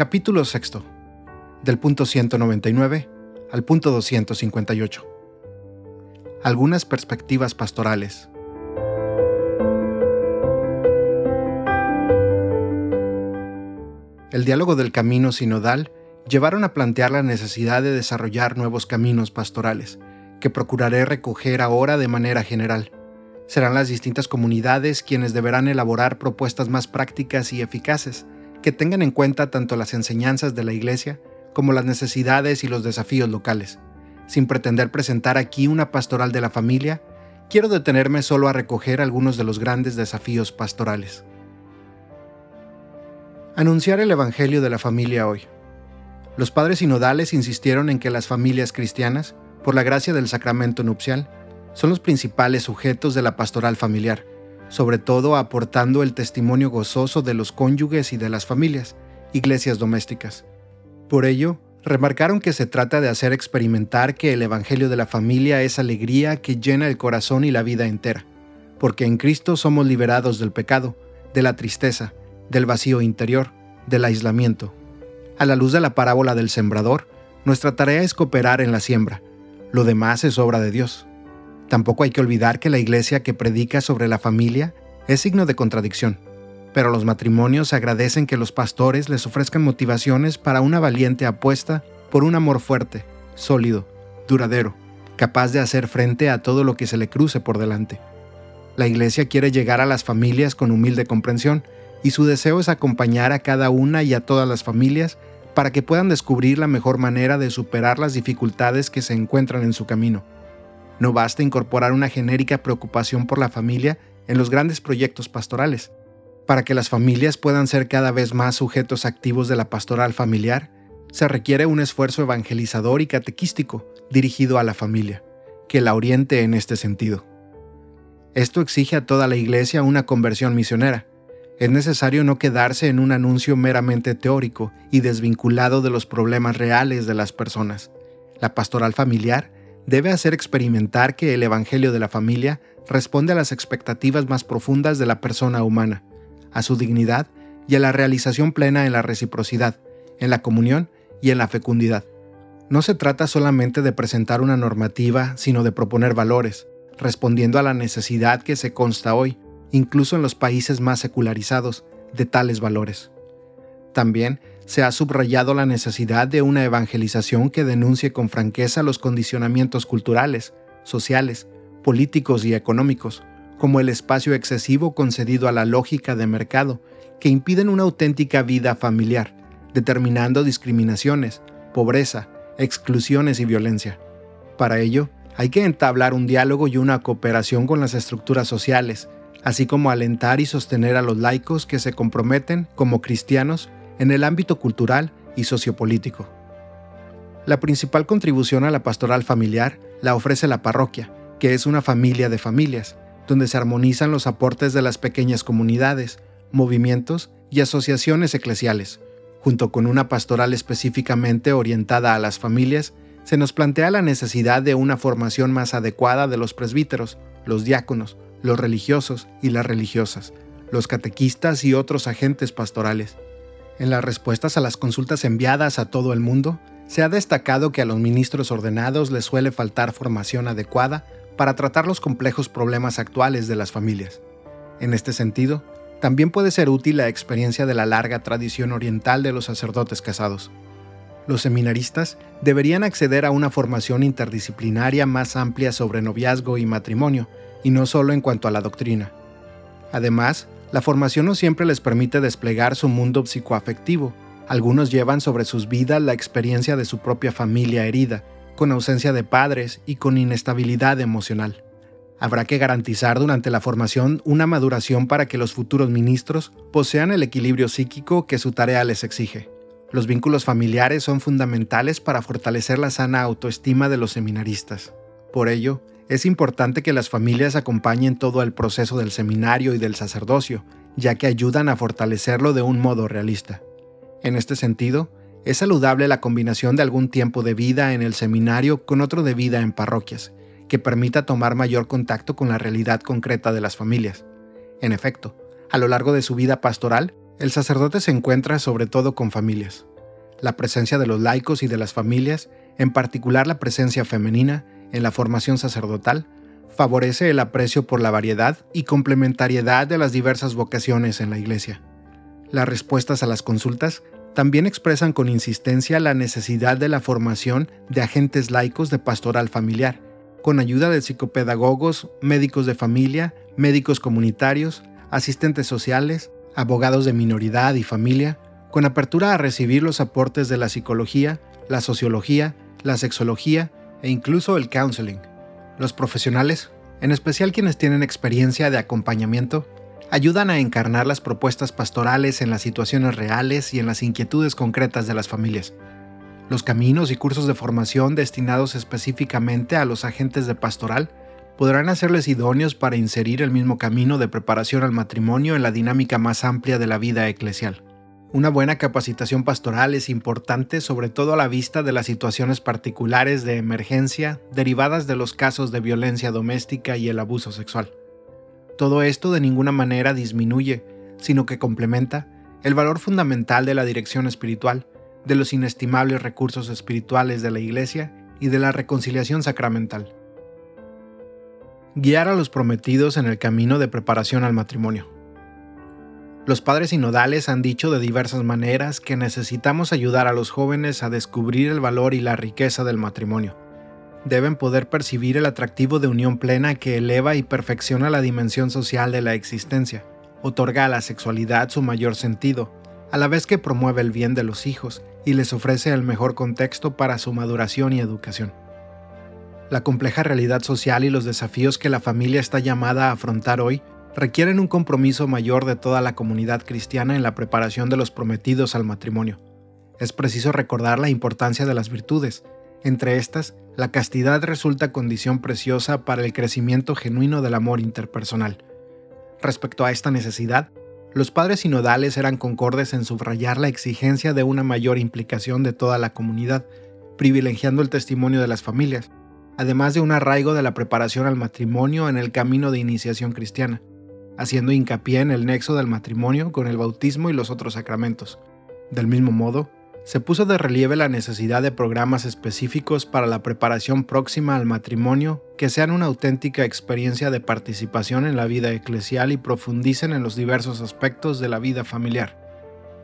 Capítulo 6. Del punto 199 al punto 258. Algunas perspectivas pastorales. El diálogo del camino sinodal llevaron a plantear la necesidad de desarrollar nuevos caminos pastorales, que procuraré recoger ahora de manera general. Serán las distintas comunidades quienes deberán elaborar propuestas más prácticas y eficaces, que tengan en cuenta tanto las enseñanzas de la Iglesia como las necesidades y los desafíos locales. Sin pretender presentar aquí una pastoral de la familia, quiero detenerme solo a recoger algunos de los grandes desafíos pastorales. Anunciar el Evangelio de la familia hoy. Los padres sinodales insistieron en que las familias cristianas, por la gracia del sacramento nupcial, son los principales sujetos de la pastoral familiar, sobre todo aportando el testimonio gozoso de los cónyuges y de las familias, iglesias domésticas. Por ello, remarcaron que se trata de hacer experimentar que el Evangelio de la familia es alegría que llena el corazón y la vida entera, porque en Cristo somos liberados del pecado, de la tristeza, del vacío interior, del aislamiento. A la luz de la parábola del sembrador, nuestra tarea es cooperar en la siembra. Lo demás es obra de Dios. Tampoco hay que olvidar que la iglesia que predica sobre la familia es signo de contradicción, pero los matrimonios agradecen que los pastores les ofrezcan motivaciones para una valiente apuesta por un amor fuerte, sólido, duradero, capaz de hacer frente a todo lo que se le cruce por delante. La iglesia quiere llegar a las familias con humilde comprensión, y su deseo es acompañar a cada una y a todas las familias para que puedan descubrir la mejor manera de superar las dificultades que se encuentran en su camino. No basta incorporar una genérica preocupación por la familia en los grandes proyectos pastorales. Para que las familias puedan ser cada vez más sujetos activos de la pastoral familiar, se requiere un esfuerzo evangelizador y catequístico dirigido a la familia, que la oriente en este sentido. Esto exige a toda la Iglesia una conversión misionera, es necesario no quedarse en un anuncio meramente teórico y desvinculado de los problemas reales de las personas. La pastoral familiar debe hacer experimentar que el Evangelio de la familia responde a las expectativas más profundas de la persona humana, a su dignidad y a la realización plena en la reciprocidad, en la comunión y en la fecundidad. No se trata solamente de presentar una normativa, sino de proponer valores, respondiendo a la necesidad que se consta hoy incluso en los países más secularizados, de tales valores. También se ha subrayado la necesidad de una evangelización que denuncie con franqueza los condicionamientos culturales, sociales, políticos y económicos, como el espacio excesivo concedido a la lógica de mercado, que impiden una auténtica vida familiar, determinando discriminaciones, pobreza, exclusiones y violencia. Para ello, hay que entablar un diálogo y una cooperación con las estructuras sociales, así como alentar y sostener a los laicos que se comprometen como cristianos en el ámbito cultural y sociopolítico. La principal contribución a la pastoral familiar la ofrece la parroquia, que es una familia de familias, donde se armonizan los aportes de las pequeñas comunidades, movimientos y asociaciones eclesiales. Junto con una pastoral específicamente orientada a las familias, se nos plantea la necesidad de una formación más adecuada de los presbíteros, los diáconos, los religiosos y las religiosas, los catequistas y otros agentes pastorales. En las respuestas a las consultas enviadas a todo el mundo, se ha destacado que a los ministros ordenados les suele faltar formación adecuada para tratar los complejos problemas actuales de las familias. En este sentido, también puede ser útil la experiencia de la larga tradición oriental de los sacerdotes casados. Los seminaristas deberían acceder a una formación interdisciplinaria más amplia sobre noviazgo y matrimonio, y no solo en cuanto a la doctrina. Además, la formación no siempre les permite desplegar su mundo psicoafectivo. Algunos llevan sobre sus vidas la experiencia de su propia familia herida, con ausencia de padres y con inestabilidad emocional. Habrá que garantizar durante la formación una maduración para que los futuros ministros posean el equilibrio psíquico que su tarea les exige. Los vínculos familiares son fundamentales para fortalecer la sana autoestima de los seminaristas. Por ello, es importante que las familias acompañen todo el proceso del seminario y del sacerdocio, ya que ayudan a fortalecerlo de un modo realista. En este sentido, es saludable la combinación de algún tiempo de vida en el seminario con otro de vida en parroquias, que permita tomar mayor contacto con la realidad concreta de las familias. En efecto, a lo largo de su vida pastoral, el sacerdote se encuentra sobre todo con familias. La presencia de los laicos y de las familias, en particular la presencia femenina, en la formación sacerdotal, favorece el aprecio por la variedad y complementariedad de las diversas vocaciones en la Iglesia. Las respuestas a las consultas también expresan con insistencia la necesidad de la formación de agentes laicos de pastoral familiar, con ayuda de psicopedagogos, médicos de familia, médicos comunitarios, asistentes sociales, abogados de minoridad y familia, con apertura a recibir los aportes de la psicología, la sociología, la sexología e incluso el counseling. Los profesionales, en especial quienes tienen experiencia de acompañamiento, ayudan a encarnar las propuestas pastorales en las situaciones reales y en las inquietudes concretas de las familias. Los caminos y cursos de formación destinados específicamente a los agentes de pastoral podrán hacerles idóneos para inserir el mismo camino de preparación al matrimonio en la dinámica más amplia de la vida eclesial. Una buena capacitación pastoral es importante sobre todo a la vista de las situaciones particulares de emergencia derivadas de los casos de violencia doméstica y el abuso sexual. Todo esto de ninguna manera disminuye, sino que complementa el valor fundamental de la dirección espiritual, de los inestimables recursos espirituales de la Iglesia y de la reconciliación sacramental. Guiar a los prometidos en el camino de preparación al matrimonio. Los padres sinodales han dicho de diversas maneras que necesitamos ayudar a los jóvenes a descubrir el valor y la riqueza del matrimonio. Deben poder percibir el atractivo de unión plena que eleva y perfecciona la dimensión social de la existencia, otorga a la sexualidad su mayor sentido, a la vez que promueve el bien de los hijos y les ofrece el mejor contexto para su maduración y educación. La compleja realidad social y los desafíos que la familia está llamada a afrontar hoy requieren un compromiso mayor de toda la comunidad cristiana en la preparación de los prometidos al matrimonio. Es preciso recordar la importancia de las virtudes. Entre estas, la castidad resulta condición preciosa para el crecimiento genuino del amor interpersonal. Respecto a esta necesidad, los padres sinodales eran concordes en subrayar la exigencia de una mayor implicación de toda la comunidad, privilegiando el testimonio de las familias, además de un arraigo de la preparación al matrimonio en el camino de iniciación cristiana haciendo hincapié en el nexo del matrimonio con el bautismo y los otros sacramentos. Del mismo modo, se puso de relieve la necesidad de programas específicos para la preparación próxima al matrimonio que sean una auténtica experiencia de participación en la vida eclesial y profundicen en los diversos aspectos de la vida familiar.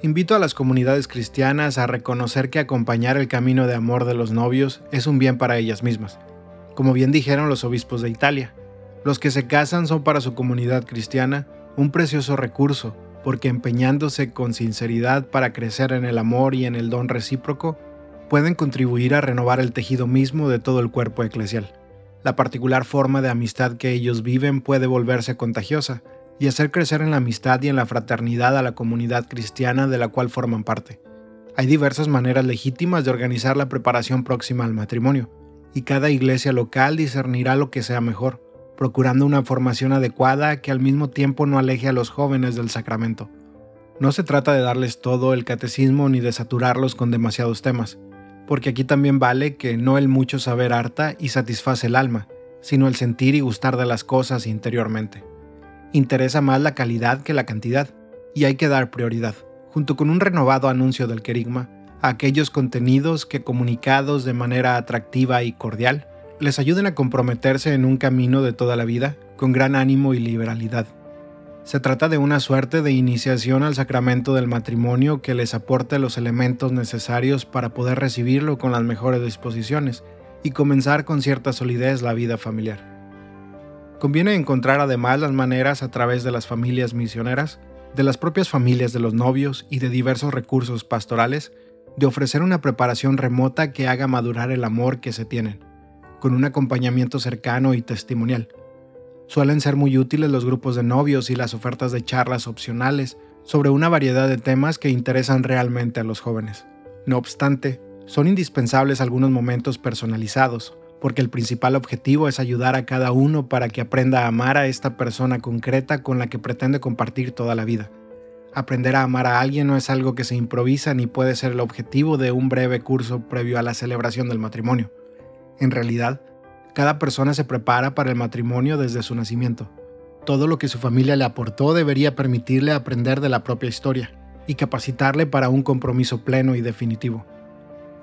Invito a las comunidades cristianas a reconocer que acompañar el camino de amor de los novios es un bien para ellas mismas, como bien dijeron los obispos de Italia. Los que se casan son para su comunidad cristiana un precioso recurso, porque empeñándose con sinceridad para crecer en el amor y en el don recíproco, pueden contribuir a renovar el tejido mismo de todo el cuerpo eclesial. La particular forma de amistad que ellos viven puede volverse contagiosa y hacer crecer en la amistad y en la fraternidad a la comunidad cristiana de la cual forman parte. Hay diversas maneras legítimas de organizar la preparación próxima al matrimonio, y cada iglesia local discernirá lo que sea mejor procurando una formación adecuada que al mismo tiempo no aleje a los jóvenes del sacramento. No se trata de darles todo el catecismo ni de saturarlos con demasiados temas, porque aquí también vale que no el mucho saber harta y satisface el alma, sino el sentir y gustar de las cosas interiormente. Interesa más la calidad que la cantidad, y hay que dar prioridad, junto con un renovado anuncio del querigma, a aquellos contenidos que comunicados de manera atractiva y cordial, les ayuden a comprometerse en un camino de toda la vida con gran ánimo y liberalidad. Se trata de una suerte de iniciación al sacramento del matrimonio que les aporte los elementos necesarios para poder recibirlo con las mejores disposiciones y comenzar con cierta solidez la vida familiar. Conviene encontrar además las maneras a través de las familias misioneras, de las propias familias de los novios y de diversos recursos pastorales de ofrecer una preparación remota que haga madurar el amor que se tienen con un acompañamiento cercano y testimonial. Suelen ser muy útiles los grupos de novios y las ofertas de charlas opcionales sobre una variedad de temas que interesan realmente a los jóvenes. No obstante, son indispensables algunos momentos personalizados, porque el principal objetivo es ayudar a cada uno para que aprenda a amar a esta persona concreta con la que pretende compartir toda la vida. Aprender a amar a alguien no es algo que se improvisa ni puede ser el objetivo de un breve curso previo a la celebración del matrimonio. En realidad, cada persona se prepara para el matrimonio desde su nacimiento. Todo lo que su familia le aportó debería permitirle aprender de la propia historia, y capacitarle para un compromiso pleno y definitivo.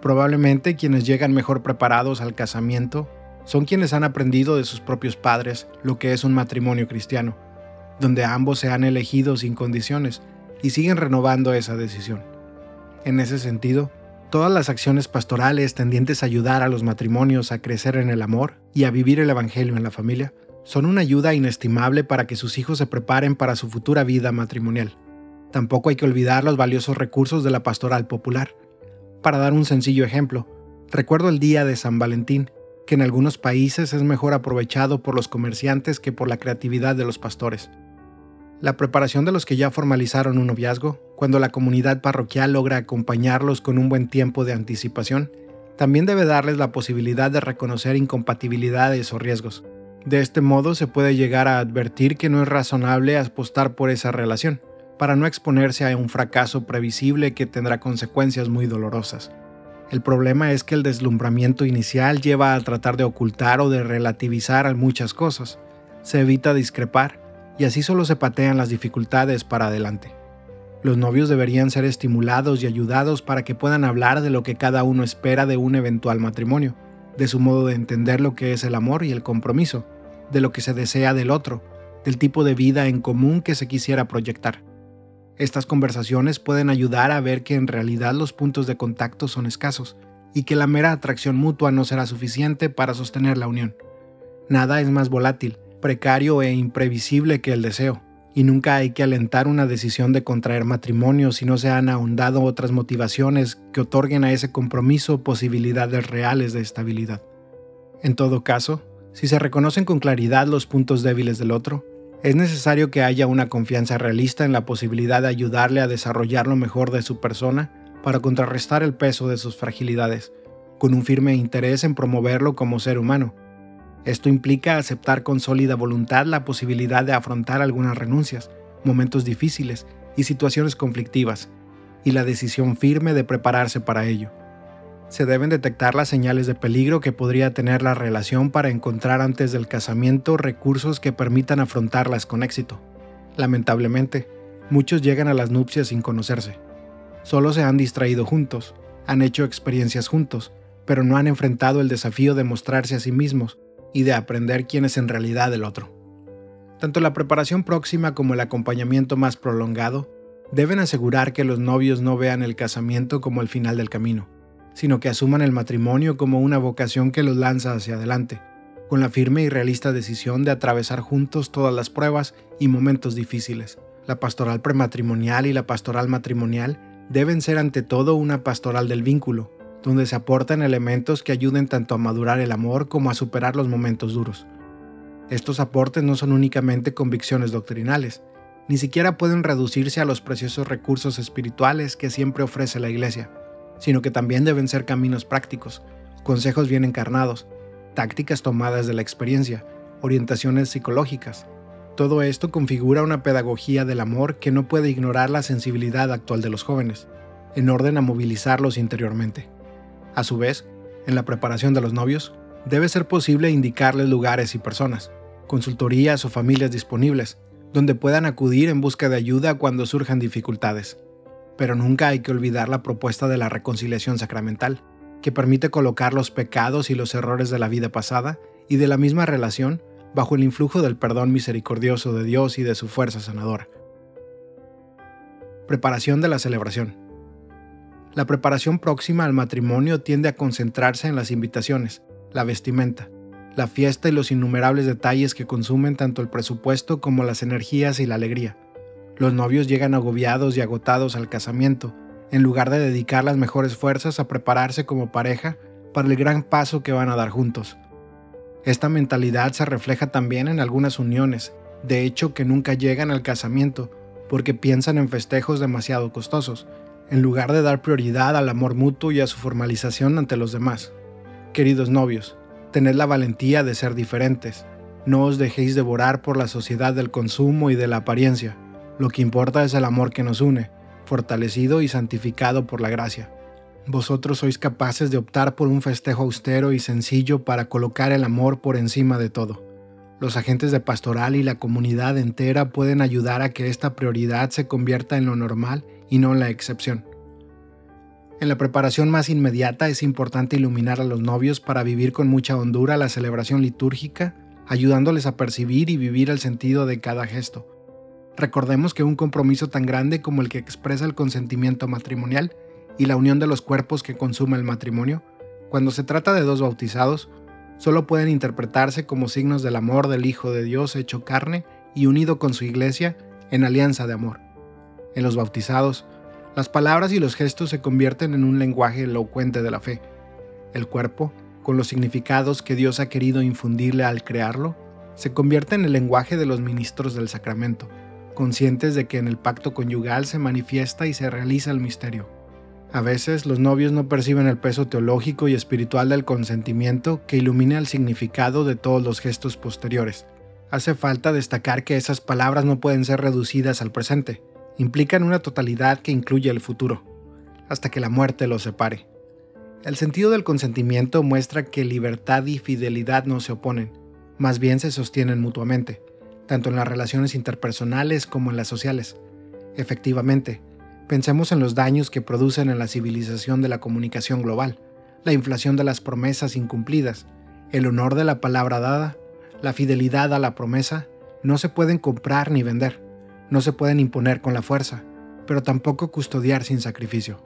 Probablemente quienes llegan mejor preparados al casamiento son quienes han aprendido de sus propios padres lo que es un matrimonio cristiano, donde ambos se han elegido sin condiciones y siguen renovando esa decisión. En ese sentido, todas las acciones pastorales tendientes a ayudar a los matrimonios a crecer en el amor y a vivir el Evangelio en la familia son una ayuda inestimable para que sus hijos se preparen para su futura vida matrimonial. Tampoco hay que olvidar los valiosos recursos de la pastoral popular. Para dar un sencillo ejemplo, recuerdo el día de San Valentín, que en algunos países es mejor aprovechado por los comerciantes que por la creatividad de los pastores. La preparación de los que ya formalizaron un noviazgo, cuando la comunidad parroquial logra acompañarlos con un buen tiempo de anticipación, también debe darles la posibilidad de reconocer incompatibilidades o riesgos. De este modo se puede llegar a advertir que no es razonable apostar por esa relación, para no exponerse a un fracaso previsible que tendrá consecuencias muy dolorosas. El problema es que el deslumbramiento inicial lleva a tratar de ocultar o de relativizar muchas cosas. Se evita discrepar y así solo se patean las dificultades para adelante. Los novios deberían ser estimulados y ayudados para que puedan hablar de lo que cada uno espera de un eventual matrimonio, de su modo de entender lo que es el amor y el compromiso, de lo que se desea del otro, del tipo de vida en común que se quisiera proyectar. Estas conversaciones pueden ayudar a ver que en realidad los puntos de contacto son escasos y que la mera atracción mutua no será suficiente para sostener la unión. Nada es más volátil, precario e imprevisible que el deseo, y nunca hay que alentar una decisión de contraer matrimonio si no se han ahondado otras motivaciones que otorguen a ese compromiso posibilidades reales de estabilidad. En todo caso, si se reconocen con claridad los puntos débiles del otro, es necesario que haya una confianza realista en la posibilidad de ayudarle a desarrollar lo mejor de su persona para contrarrestar el peso de sus fragilidades, con un firme interés en promoverlo como ser humano. Esto implica aceptar con sólida voluntad la posibilidad de afrontar algunas renuncias, momentos difíciles y situaciones conflictivas, y la decisión firme de prepararse para ello se deben detectar las señales de peligro que podría tener la relación para encontrar antes del casamiento recursos que permitan afrontarlas con éxito. Lamentablemente, muchos llegan a las nupcias sin conocerse. Solo se han distraído juntos, han hecho experiencias juntos, pero no han enfrentado el desafío de mostrarse a sí mismos y de aprender quién es en realidad el otro. Tanto la preparación próxima como el acompañamiento más prolongado deben asegurar que los novios no vean el casamiento como el final del camino sino que asuman el matrimonio como una vocación que los lanza hacia adelante, con la firme y realista decisión de atravesar juntos todas las pruebas y momentos difíciles. La pastoral prematrimonial y la pastoral matrimonial deben ser ante todo una pastoral del vínculo, donde se aportan elementos que ayuden tanto a madurar el amor como a superar los momentos duros. Estos aportes no son únicamente convicciones doctrinales, ni siquiera pueden reducirse a los preciosos recursos espirituales que siempre ofrece la Iglesia sino que también deben ser caminos prácticos, consejos bien encarnados, tácticas tomadas de la experiencia, orientaciones psicológicas. Todo esto configura una pedagogía del amor que no puede ignorar la sensibilidad actual de los jóvenes, en orden a movilizarlos interiormente. A su vez, en la preparación de los novios, debe ser posible indicarles lugares y personas, consultorías o familias disponibles, donde puedan acudir en busca de ayuda cuando surjan dificultades pero nunca hay que olvidar la propuesta de la reconciliación sacramental, que permite colocar los pecados y los errores de la vida pasada y de la misma relación bajo el influjo del perdón misericordioso de Dios y de su fuerza sanadora. Preparación de la celebración. La preparación próxima al matrimonio tiende a concentrarse en las invitaciones, la vestimenta, la fiesta y los innumerables detalles que consumen tanto el presupuesto como las energías y la alegría. Los novios llegan agobiados y agotados al casamiento, en lugar de dedicar las mejores fuerzas a prepararse como pareja para el gran paso que van a dar juntos. Esta mentalidad se refleja también en algunas uniones, de hecho que nunca llegan al casamiento, porque piensan en festejos demasiado costosos, en lugar de dar prioridad al amor mutuo y a su formalización ante los demás. Queridos novios, tened la valentía de ser diferentes, no os dejéis devorar por la sociedad del consumo y de la apariencia. Lo que importa es el amor que nos une, fortalecido y santificado por la gracia. Vosotros sois capaces de optar por un festejo austero y sencillo para colocar el amor por encima de todo. Los agentes de pastoral y la comunidad entera pueden ayudar a que esta prioridad se convierta en lo normal y no la excepción. En la preparación más inmediata es importante iluminar a los novios para vivir con mucha hondura la celebración litúrgica, ayudándoles a percibir y vivir el sentido de cada gesto. Recordemos que un compromiso tan grande como el que expresa el consentimiento matrimonial y la unión de los cuerpos que consume el matrimonio, cuando se trata de dos bautizados, solo pueden interpretarse como signos del amor del Hijo de Dios hecho carne y unido con su iglesia en alianza de amor. En los bautizados, las palabras y los gestos se convierten en un lenguaje elocuente de la fe. El cuerpo, con los significados que Dios ha querido infundirle al crearlo, se convierte en el lenguaje de los ministros del sacramento, conscientes de que en el pacto conyugal se manifiesta y se realiza el misterio. A veces los novios no perciben el peso teológico y espiritual del consentimiento que ilumina el significado de todos los gestos posteriores. Hace falta destacar que esas palabras no pueden ser reducidas al presente, implican una totalidad que incluye el futuro, hasta que la muerte los separe. El sentido del consentimiento muestra que libertad y fidelidad no se oponen, más bien se sostienen mutuamente, tanto en las relaciones interpersonales como en las sociales. Efectivamente, pensemos en los daños que producen en la civilización de la comunicación global, la inflación de las promesas incumplidas, el honor de la palabra dada, la fidelidad a la promesa, no se pueden comprar ni vender no se pueden imponer con la fuerza, pero tampoco custodiar sin sacrificio.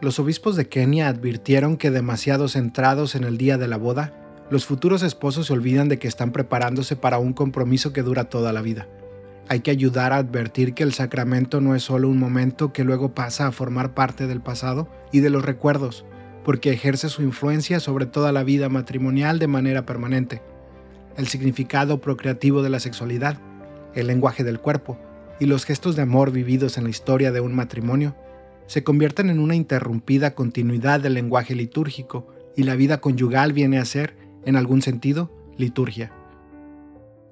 Los obispos de Kenia advirtieron que demasiado centrados en el día de la boda, los futuros esposos se olvidan de que están preparándose para un compromiso que dura toda la vida. Hay que ayudar a advertir que el sacramento no es solo un momento que luego pasa a formar parte del pasado y de los recuerdos, porque ejerce su influencia sobre toda la vida matrimonial de manera permanente. El significado procreativo de la sexualidad el lenguaje del cuerpo y los gestos de amor vividos en la historia de un matrimonio se convierten en una interrumpida continuidad del lenguaje litúrgico y la vida conyugal viene a ser, en algún sentido, liturgia.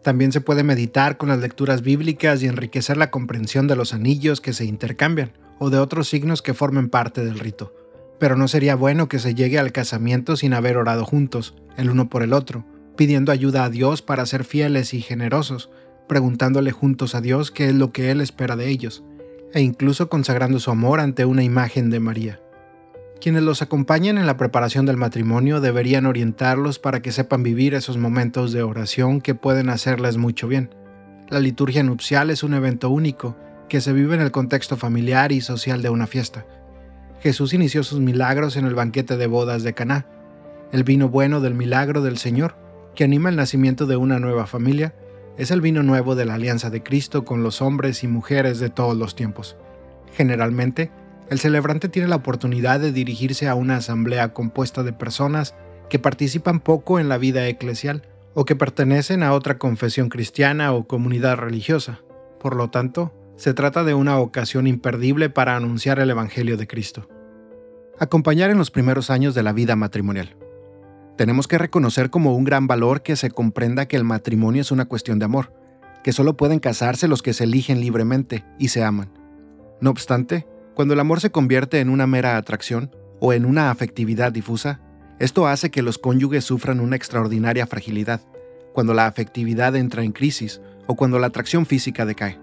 También se puede meditar con las lecturas bíblicas y enriquecer la comprensión de los anillos que se intercambian o de otros signos que formen parte del rito. Pero no sería bueno que se llegue al casamiento sin haber orado juntos, el uno por el otro, pidiendo ayuda a Dios para ser fieles y generosos, preguntándole juntos a Dios qué es lo que Él espera de ellos, e incluso consagrando su amor ante una imagen de María. Quienes los acompañan en la preparación del matrimonio deberían orientarlos para que sepan vivir esos momentos de oración que pueden hacerles mucho bien. La liturgia nupcial es un evento único que se vive en el contexto familiar y social de una fiesta. Jesús inició sus milagros en el banquete de bodas de Caná, el vino bueno del milagro del Señor, que anima el nacimiento de una nueva familia es el vino nuevo de la alianza de Cristo con los hombres y mujeres de todos los tiempos. Generalmente, el celebrante tiene la oportunidad de dirigirse a una asamblea compuesta de personas que participan poco en la vida eclesial o que pertenecen a otra confesión cristiana o comunidad religiosa. Por lo tanto, se trata de una ocasión imperdible para anunciar el Evangelio de Cristo. Acompañar en los primeros años de la vida matrimonial. Tenemos que reconocer como un gran valor que se comprenda que el matrimonio es una cuestión de amor, que solo pueden casarse los que se eligen libremente y se aman. No obstante, cuando el amor se convierte en una mera atracción o en una afectividad difusa, esto hace que los cónyuges sufran una extraordinaria fragilidad, cuando la afectividad entra en crisis o cuando la atracción física decae.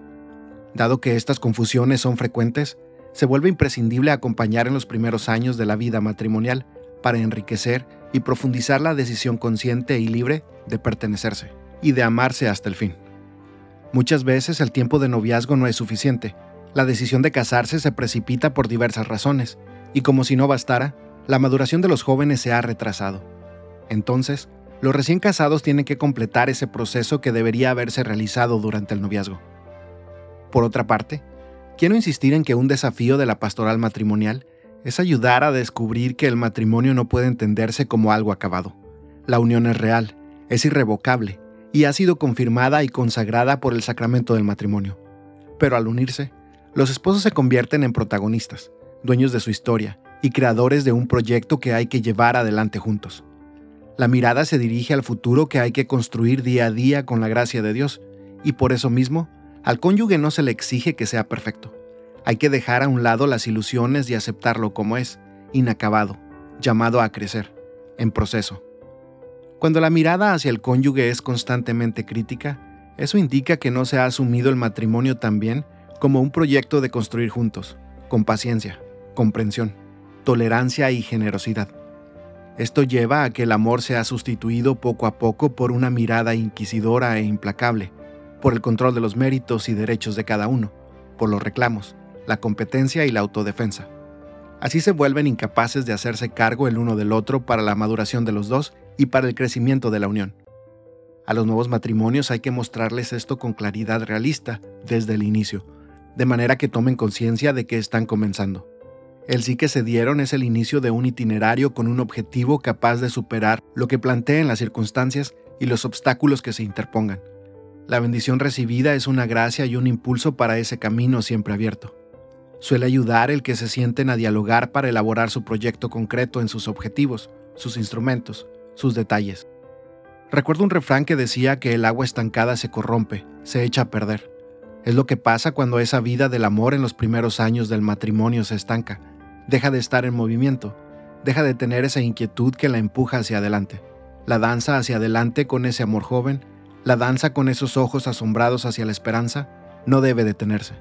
Dado que estas confusiones son frecuentes, se vuelve imprescindible acompañar en los primeros años de la vida matrimonial para enriquecer y profundizar la decisión consciente y libre de pertenecerse y de amarse hasta el fin. Muchas veces el tiempo de noviazgo no es suficiente. La decisión de casarse se precipita por diversas razones, y como si no bastara, la maduración de los jóvenes se ha retrasado. Entonces, los recién casados tienen que completar ese proceso que debería haberse realizado durante el noviazgo. Por otra parte, quiero insistir en que un desafío de la pastoral matrimonial es ayudar a descubrir que el matrimonio no puede entenderse como algo acabado. La unión es real, es irrevocable y ha sido confirmada y consagrada por el sacramento del matrimonio. Pero al unirse, los esposos se convierten en protagonistas, dueños de su historia y creadores de un proyecto que hay que llevar adelante juntos. La mirada se dirige al futuro que hay que construir día a día con la gracia de Dios, y por eso mismo, al cónyuge no se le exige que sea perfecto. Hay que dejar a un lado las ilusiones y aceptarlo como es, inacabado, llamado a crecer, en proceso. Cuando la mirada hacia el cónyuge es constantemente crítica, eso indica que no se ha asumido el matrimonio también como un proyecto de construir juntos, con paciencia, comprensión, tolerancia y generosidad. Esto lleva a que el amor sea sustituido poco a poco por una mirada inquisidora e implacable, por el control de los méritos y derechos de cada uno, por los reclamos, la competencia y la autodefensa. Así se vuelven incapaces de hacerse cargo el uno del otro para la maduración de los dos y para el crecimiento de la unión. A los nuevos matrimonios hay que mostrarles esto con claridad realista desde el inicio, de manera que tomen conciencia de que están comenzando. El sí que se dieron es el inicio de un itinerario con un objetivo capaz de superar lo que planteen las circunstancias y los obstáculos que se interpongan. La bendición recibida es una gracia y un impulso para ese camino siempre abierto. Suele ayudar el que se sienten a dialogar para elaborar su proyecto concreto en sus objetivos, sus instrumentos, sus detalles. Recuerdo un refrán que decía que el agua estancada se corrompe, se echa a perder. Es lo que pasa cuando esa vida del amor en los primeros años del matrimonio se estanca, deja de estar en movimiento, deja de tener esa inquietud que la empuja hacia adelante. La danza hacia adelante con ese amor joven, la danza con esos ojos asombrados hacia la esperanza, no debe detenerse.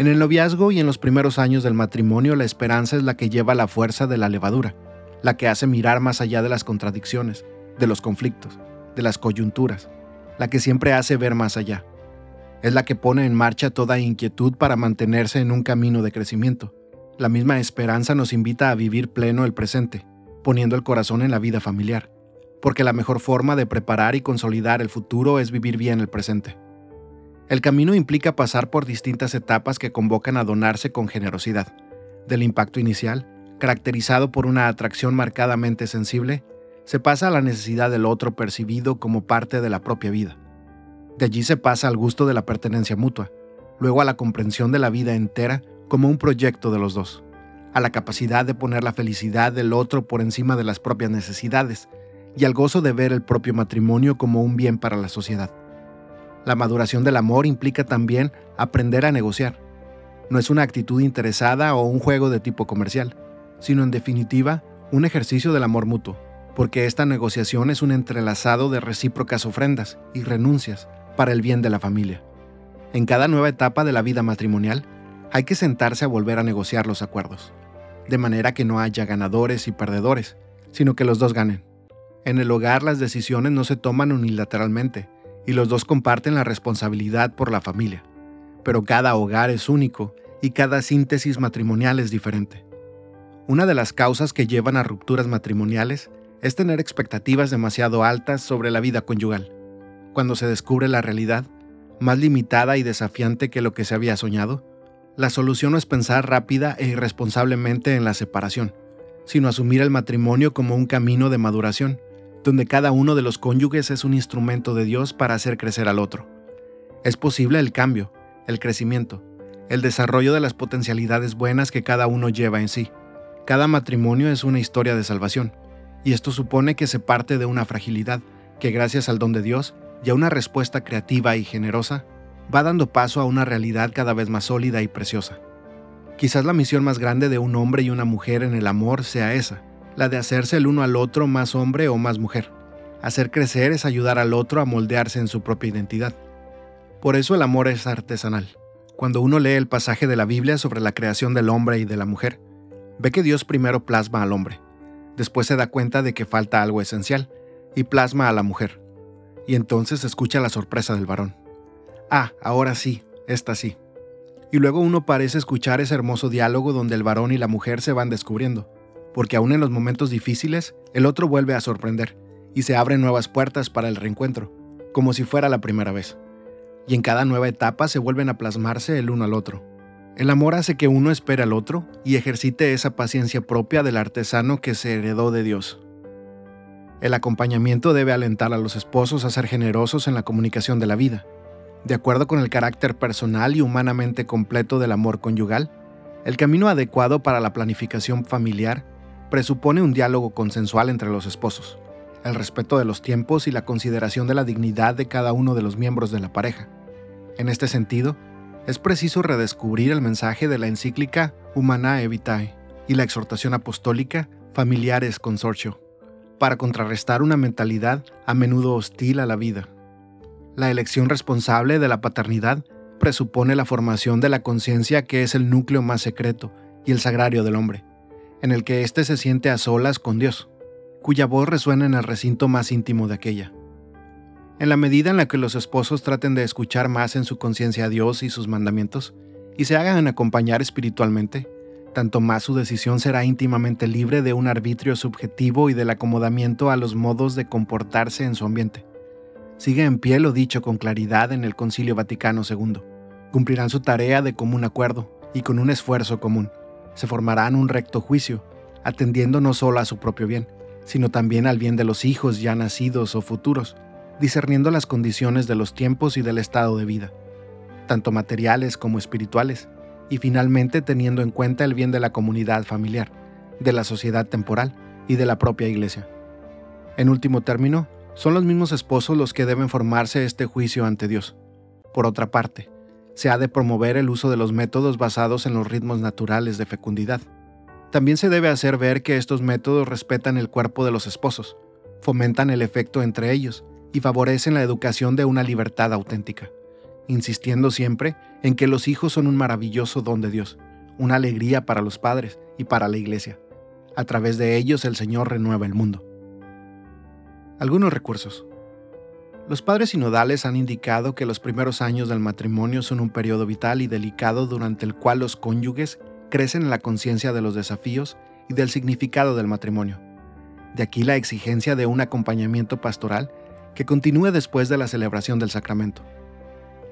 En el noviazgo y en los primeros años del matrimonio la esperanza es la que lleva la fuerza de la levadura, la que hace mirar más allá de las contradicciones, de los conflictos, de las coyunturas, la que siempre hace ver más allá. Es la que pone en marcha toda inquietud para mantenerse en un camino de crecimiento. La misma esperanza nos invita a vivir pleno el presente, poniendo el corazón en la vida familiar, porque la mejor forma de preparar y consolidar el futuro es vivir bien el presente. El camino implica pasar por distintas etapas que convocan a donarse con generosidad, del impacto inicial, caracterizado por una atracción marcadamente sensible, se pasa a la necesidad del otro percibido como parte de la propia vida. De allí se pasa al gusto de la pertenencia mutua, luego a la comprensión de la vida entera como un proyecto de los dos, a la capacidad de poner la felicidad del otro por encima de las propias necesidades, y al gozo de ver el propio matrimonio como un bien para la sociedad. La maduración del amor implica también aprender a negociar. No es una actitud interesada o un juego de tipo comercial, sino en definitiva un ejercicio del amor mutuo, porque esta negociación es un entrelazado de recíprocas ofrendas y renuncias para el bien de la familia. En cada nueva etapa de la vida matrimonial, hay que sentarse a volver a negociar los acuerdos, de manera que no haya ganadores y perdedores, sino que los dos ganen. En el hogar las decisiones no se toman unilateralmente, y los dos comparten la responsabilidad por la familia. Pero cada hogar es único y cada síntesis matrimonial es diferente. Una de las causas que llevan a rupturas matrimoniales es tener expectativas demasiado altas sobre la vida conyugal. Cuando se descubre la realidad, más limitada y desafiante que lo que se había soñado, la solución no es pensar rápida e irresponsablemente en la separación, sino asumir el matrimonio como un camino de maduración donde cada uno de los cónyuges es un instrumento de Dios para hacer crecer al otro. Es posible el cambio, el crecimiento, el desarrollo de las potencialidades buenas que cada uno lleva en sí. Cada matrimonio es una historia de salvación, y esto supone que se parte de una fragilidad que gracias al don de Dios y a una respuesta creativa y generosa, va dando paso a una realidad cada vez más sólida y preciosa. Quizás la misión más grande de un hombre y una mujer en el amor sea esa, la de hacerse el uno al otro más hombre o más mujer. Hacer crecer es ayudar al otro a moldearse en su propia identidad. Por eso el amor es artesanal. Cuando uno lee el pasaje de la Biblia sobre la creación del hombre y de la mujer, ve que Dios primero plasma al hombre, después se da cuenta de que falta algo esencial, y plasma a la mujer. Y entonces escucha la sorpresa del varón. Ah, ahora sí, esta sí. Y luego uno parece escuchar ese hermoso diálogo donde el varón y la mujer se van descubriendo porque aún en los momentos difíciles, el otro vuelve a sorprender y se abren nuevas puertas para el reencuentro, como si fuera la primera vez. Y en cada nueva etapa se vuelven a plasmarse el uno al otro. El amor hace que uno espere al otro y ejercite esa paciencia propia del artesano que se heredó de Dios. El acompañamiento debe alentar a los esposos a ser generosos en la comunicación de la vida. De acuerdo con el carácter personal y humanamente completo del amor conyugal, el camino adecuado para la planificación familiar presupone un diálogo consensual entre los esposos, el respeto de los tiempos y la consideración de la dignidad de cada uno de los miembros de la pareja. En este sentido, es preciso redescubrir el mensaje de la encíclica Humanae Vitae y la exhortación apostólica Familiares Consortio, para contrarrestar una mentalidad a menudo hostil a la vida. La elección responsable de la paternidad presupone la formación de la conciencia que es el núcleo más secreto y el sagrario del hombre, en el que éste se siente a solas con Dios, cuya voz resuena en el recinto más íntimo de aquella. En la medida en la que los esposos traten de escuchar más en su conciencia a Dios y sus mandamientos, y se hagan acompañar espiritualmente, tanto más su decisión será íntimamente libre de un arbitrio subjetivo y del acomodamiento a los modos de comportarse en su ambiente. Sigue en pie lo dicho con claridad en el Concilio Vaticano II. Cumplirán su tarea de común acuerdo y con un esfuerzo común. Se formarán un recto juicio, atendiendo no solo a su propio bien, sino también al bien de los hijos ya nacidos o futuros, discerniendo las condiciones de los tiempos y del estado de vida, tanto materiales como espirituales, y finalmente teniendo en cuenta el bien de la comunidad familiar, de la sociedad temporal y de la propia iglesia. En último término, son los mismos esposos los que deben formarse este juicio ante Dios. Por otra parte, se ha de promover el uso de los métodos basados en los ritmos naturales de fecundidad. También se debe hacer ver que estos métodos respetan el cuerpo de los esposos, fomentan el efecto entre ellos y favorecen la educación de una libertad auténtica, insistiendo siempre en que los hijos son un maravilloso don de Dios, una alegría para los padres y para la iglesia. A través de ellos el Señor renueva el mundo. Algunos recursos. Los padres sinodales han indicado que los primeros años del matrimonio son un periodo vital y delicado durante el cual los cónyuges crecen en la conciencia de los desafíos y del significado del matrimonio. De aquí la exigencia de un acompañamiento pastoral que continúe después de la celebración del sacramento.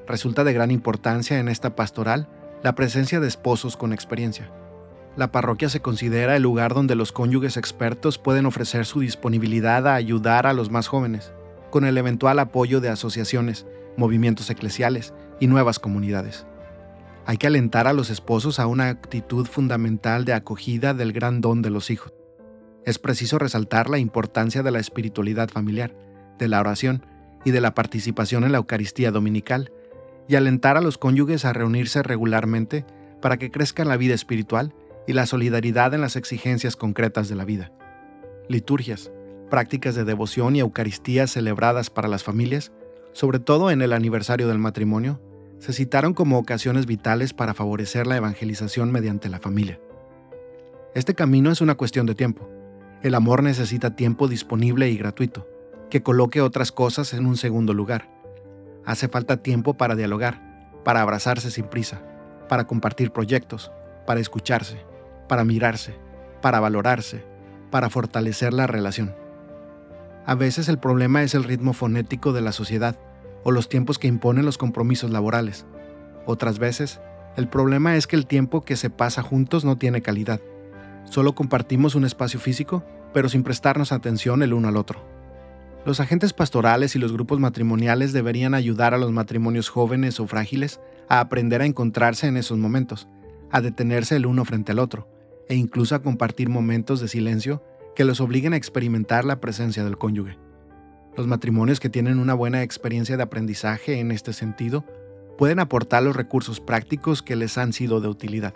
Resulta de gran importancia en esta pastoral la presencia de esposos con experiencia. La parroquia se considera el lugar donde los cónyuges expertos pueden ofrecer su disponibilidad a ayudar a los más jóvenes, con el eventual apoyo de asociaciones, movimientos eclesiales y nuevas comunidades. Hay que alentar a los esposos a una actitud fundamental de acogida del gran don de los hijos. Es preciso resaltar la importancia de la espiritualidad familiar, de la oración y de la participación en la Eucaristía Dominical, y alentar a los cónyuges a reunirse regularmente para que crezca la vida espiritual y la solidaridad en las exigencias concretas de la vida. Liturgias, prácticas de devoción y Eucaristías celebradas para las familias, sobre todo en el aniversario del matrimonio, se citaron como ocasiones vitales para favorecer la evangelización mediante la familia. Este camino es una cuestión de tiempo. El amor necesita tiempo disponible y gratuito que coloque otras cosas en un segundo lugar. Hace falta tiempo para dialogar, para abrazarse sin prisa, para compartir proyectos, para escucharse, para mirarse, para valorarse, para fortalecer la relación. A veces el problema es el ritmo fonético de la sociedad o los tiempos que imponen los compromisos laborales. Otras veces, el problema es que el tiempo que se pasa juntos no tiene calidad. Solo compartimos un espacio físico, pero sin prestarnos atención el uno al otro. Los agentes pastorales y los grupos matrimoniales deberían ayudar a los matrimonios jóvenes o frágiles a aprender a encontrarse en esos momentos, a detenerse el uno frente al otro, e incluso a compartir momentos de silencio que los obliguen a experimentar la presencia del cónyuge. Los matrimonios que tienen una buena experiencia de aprendizaje en este sentido pueden aportar los recursos prácticos que les han sido de utilidad.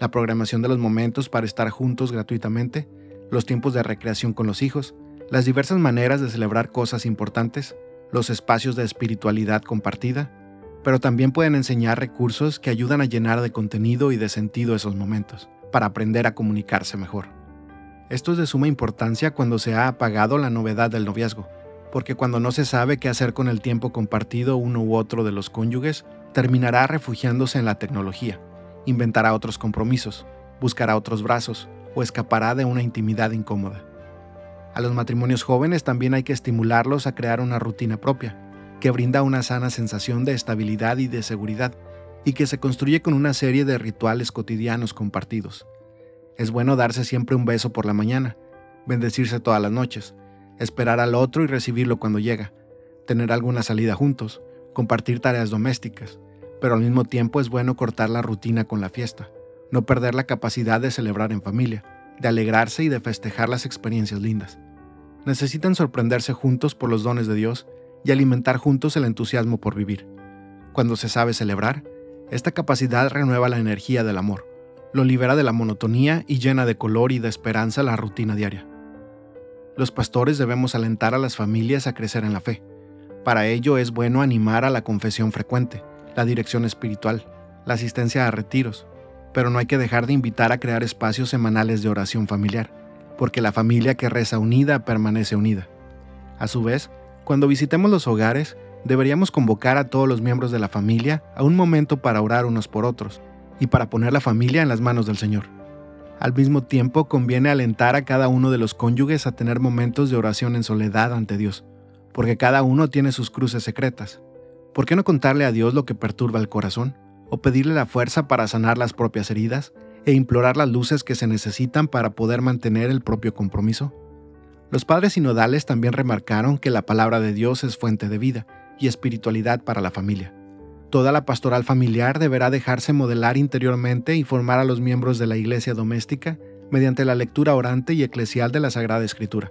La programación de los momentos para estar juntos gratuitamente, los tiempos de recreación con los hijos, las diversas maneras de celebrar cosas importantes, los espacios de espiritualidad compartida, pero también pueden enseñar recursos que ayudan a llenar de contenido y de sentido esos momentos, para aprender a comunicarse mejor. Esto es de suma importancia cuando se ha apagado la novedad del noviazgo, porque cuando no se sabe qué hacer con el tiempo compartido uno u otro de los cónyuges, terminará refugiándose en la tecnología, inventará otros compromisos, buscará otros brazos o escapará de una intimidad incómoda. A los matrimonios jóvenes también hay que estimularlos a crear una rutina propia, que brinda una sana sensación de estabilidad y de seguridad, y que se construye con una serie de rituales cotidianos compartidos. Es bueno darse siempre un beso por la mañana, bendecirse todas las noches, esperar al otro y recibirlo cuando llega, tener alguna salida juntos, compartir tareas domésticas, pero al mismo tiempo es bueno cortar la rutina con la fiesta, no perder la capacidad de celebrar en familia, de alegrarse y de festejar las experiencias lindas. Necesitan sorprenderse juntos por los dones de Dios y alimentar juntos el entusiasmo por vivir. Cuando se sabe celebrar, esta capacidad renueva la energía del amor, lo libera de la monotonía y llena de color y de esperanza la rutina diaria. Los pastores debemos alentar a las familias a crecer en la fe. Para ello es bueno animar a la confesión frecuente, la dirección espiritual, la asistencia a retiros, pero no hay que dejar de invitar a crear espacios semanales de oración familiar, porque la familia que reza unida permanece unida. A su vez, cuando visitemos los hogares, deberíamos convocar a todos los miembros de la familia a un momento para orar unos por otros y para poner la familia en las manos del Señor. Al mismo tiempo, conviene alentar a cada uno de los cónyuges a tener momentos de oración en soledad ante Dios, porque cada uno tiene sus cruces secretas. ¿Por qué no contarle a Dios lo que perturba el corazón? ¿O pedirle la fuerza para sanar las propias heridas? ¿E implorar las luces que se necesitan para poder mantener el propio compromiso? Los padres sinodales también remarcaron que la palabra de Dios es fuente de vida y espiritualidad para la familia. Toda la pastoral familiar deberá dejarse modelar interiormente y formar a los miembros de la iglesia doméstica mediante la lectura orante y eclesial de la Sagrada Escritura.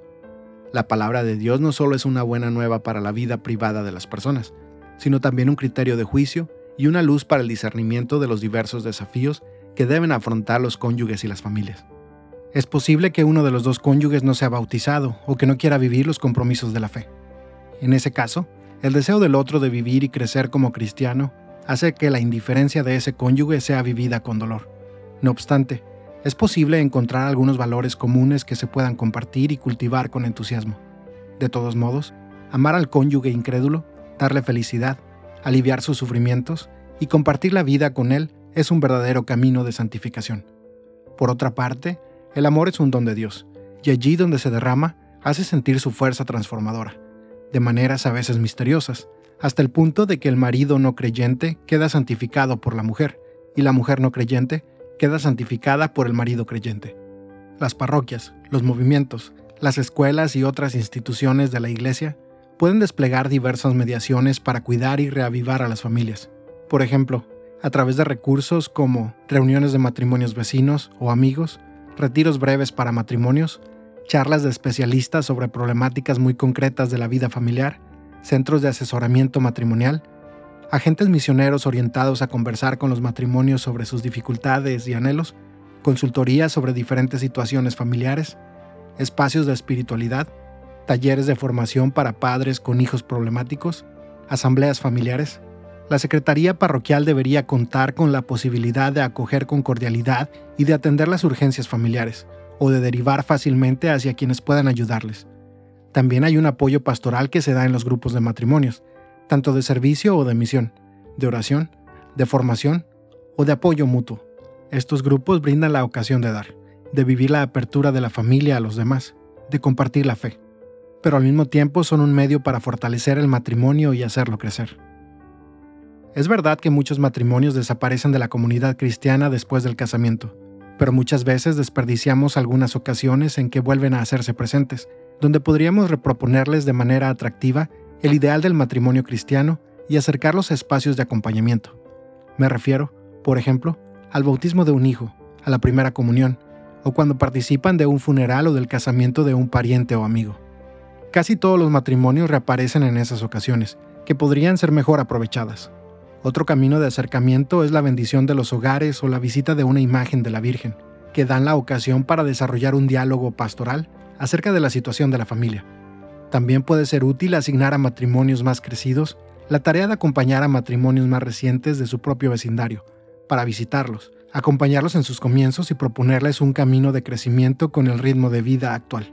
La palabra de Dios no solo es una buena nueva para la vida privada de las personas, sino también un criterio de juicio y una luz para el discernimiento de los diversos desafíos que deben afrontar los cónyuges y las familias. Es posible que uno de los dos cónyuges no sea bautizado o que no quiera vivir los compromisos de la fe. En ese caso, el deseo del otro de vivir y crecer como cristiano hace que la indiferencia de ese cónyuge sea vivida con dolor. No obstante, es posible encontrar algunos valores comunes que se puedan compartir y cultivar con entusiasmo. De todos modos, amar al cónyuge incrédulo, darle felicidad, aliviar sus sufrimientos y compartir la vida con él es un verdadero camino de santificación. Por otra parte, el amor es un don de Dios, y allí donde se derrama, hace sentir su fuerza transformadora, de maneras a veces misteriosas, hasta el punto de que el marido no creyente queda santificado por la mujer, y la mujer no creyente queda santificada por el marido creyente. Las parroquias, los movimientos, las escuelas y otras instituciones de la Iglesia pueden desplegar diversas mediaciones para cuidar y reavivar a las familias. Por ejemplo, a través de recursos como reuniones de matrimonios vecinos o amigos, retiros breves para matrimonios, charlas de especialistas sobre problemáticas muy concretas de la vida familiar, centros de asesoramiento matrimonial, agentes misioneros orientados a conversar con los matrimonios sobre sus dificultades y anhelos, consultorías sobre diferentes situaciones familiares, espacios de espiritualidad, talleres de formación para padres con hijos problemáticos, asambleas familiares, la Secretaría Parroquial debería contar con la posibilidad de acoger con cordialidad y de atender las urgencias familiares, o de derivar fácilmente hacia quienes puedan ayudarles. También hay un apoyo pastoral que se da en los grupos de matrimonios, tanto de servicio o de misión, de oración, de formación o de apoyo mutuo. Estos grupos brindan la ocasión de dar, de vivir la apertura de la familia a los demás, de compartir la fe, pero al mismo tiempo son un medio para fortalecer el matrimonio y hacerlo crecer. Es verdad que muchos matrimonios desaparecen de la comunidad cristiana después del casamiento, pero muchas veces desperdiciamos algunas ocasiones en que vuelven a hacerse presentes, donde podríamos reproponerles de manera atractiva el ideal del matrimonio cristiano y acercarlos a espacios de acompañamiento. Me refiero, por ejemplo, al bautismo de un hijo, a la primera comunión, o cuando participan de un funeral o del casamiento de un pariente o amigo. Casi todos los matrimonios reaparecen en esas ocasiones, que podrían ser mejor aprovechadas. Otro camino de acercamiento es la bendición de los hogares o la visita de una imagen de la Virgen, que dan la ocasión para desarrollar un diálogo pastoral acerca de la situación de la familia. También puede ser útil asignar a matrimonios más crecidos la tarea de acompañar a matrimonios más recientes de su propio vecindario, para visitarlos, acompañarlos en sus comienzos y proponerles un camino de crecimiento con el ritmo de vida actual.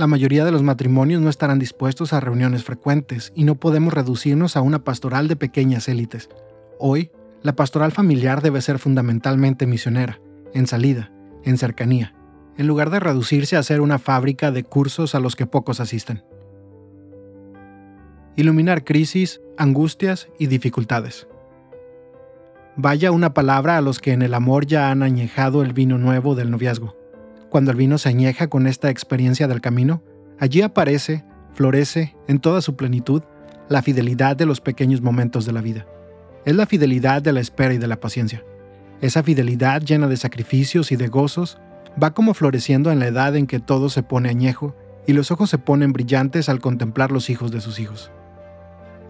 La mayoría de los matrimonios no estarán dispuestos a reuniones frecuentes y no podemos reducirnos a una pastoral de pequeñas élites. Hoy, la pastoral familiar debe ser fundamentalmente misionera, en salida, en cercanía, en lugar de reducirse a ser una fábrica de cursos a los que pocos asisten. Iluminar crisis, angustias y dificultades. Vaya una palabra a los que en el amor ya han añejado el vino nuevo del noviazgo cuando el vino se añeja con esta experiencia del camino, allí aparece, florece en toda su plenitud la fidelidad de los pequeños momentos de la vida. Es la fidelidad de la espera y de la paciencia. Esa fidelidad llena de sacrificios y de gozos va como floreciendo en la edad en que todo se pone añejo y los ojos se ponen brillantes al contemplar los hijos de sus hijos.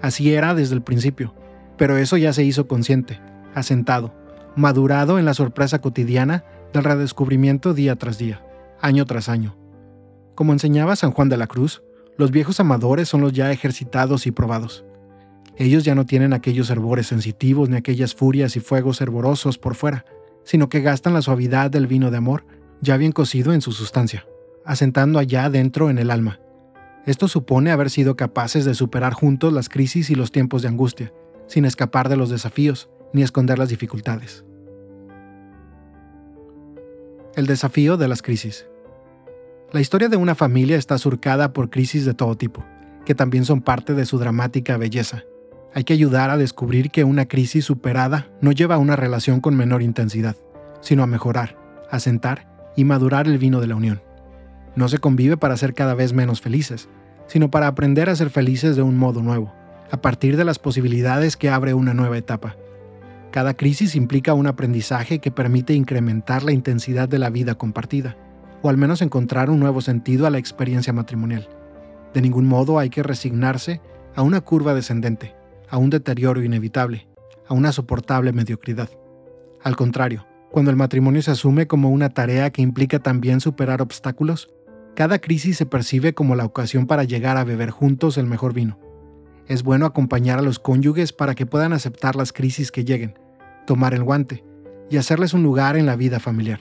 Así era desde el principio, pero eso ya se hizo consciente, asentado, madurado en la sorpresa cotidiana del redescubrimiento día tras día, año tras año. Como enseñaba San Juan de la Cruz, los viejos amadores son los ya ejercitados y probados. Ellos ya no tienen aquellos hervores sensitivos ni aquellas furias y fuegos hervorosos por fuera, sino que gastan la suavidad del vino de amor, ya bien cocido en su sustancia, asentando allá dentro en el alma. Esto supone haber sido capaces de superar juntos las crisis y los tiempos de angustia, sin escapar de los desafíos ni esconder las dificultades. El desafío de las crisis. La historia de una familia está surcada por crisis de todo tipo, que también son parte de su dramática belleza. Hay que ayudar a descubrir que una crisis superada no lleva a una relación con menor intensidad, sino a mejorar, asentar y madurar el vino de la unión. No se convive para ser cada vez menos felices, sino para aprender a ser felices de un modo nuevo, a partir de las posibilidades que abre una nueva etapa. Cada crisis implica un aprendizaje que permite incrementar la intensidad de la vida compartida, o al menos encontrar un nuevo sentido a la experiencia matrimonial. De ningún modo hay que resignarse a una curva descendente, a un deterioro inevitable, a una soportable mediocridad. Al contrario, cuando el matrimonio se asume como una tarea que implica también superar obstáculos, cada crisis se percibe como la ocasión para llegar a beber juntos el mejor vino. Es bueno acompañar a los cónyuges para que puedan aceptar las crisis que lleguen, tomar el guante y hacerles un lugar en la vida familiar.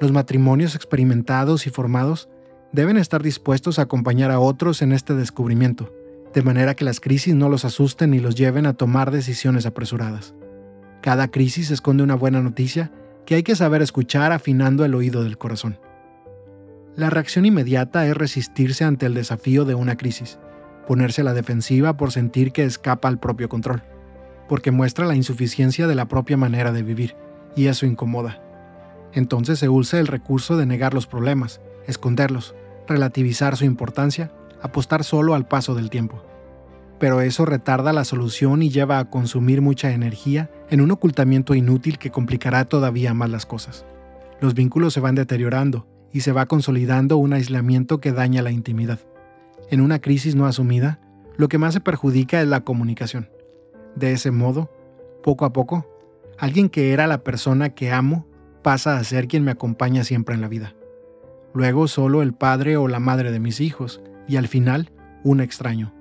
Los matrimonios experimentados y formados deben estar dispuestos a acompañar a otros en este descubrimiento, de manera que las crisis no los asusten ni los lleven a tomar decisiones apresuradas. Cada crisis esconde una buena noticia que hay que saber escuchar afinando el oído del corazón. La reacción inmediata es resistirse ante el desafío de una crisis, ponerse a la defensiva por sentir que escapa al propio control, porque muestra la insuficiencia de la propia manera de vivir, y eso incomoda. Entonces se usa el recurso de negar los problemas, esconderlos, relativizar su importancia apostar solo al paso del tiempo. Pero eso retarda la solución y lleva a consumir mucha energía en un ocultamiento inútil que complicará todavía más las cosas. Los vínculos se van deteriorando y se va consolidando un aislamiento que daña la intimidad. En una crisis no asumida, lo que más se perjudica es la comunicación. De ese modo, poco a poco, alguien que era la persona que amo pasa a ser quien me acompaña siempre en la vida. Luego solo el padre o la madre de mis hijos, y al final, un extraño.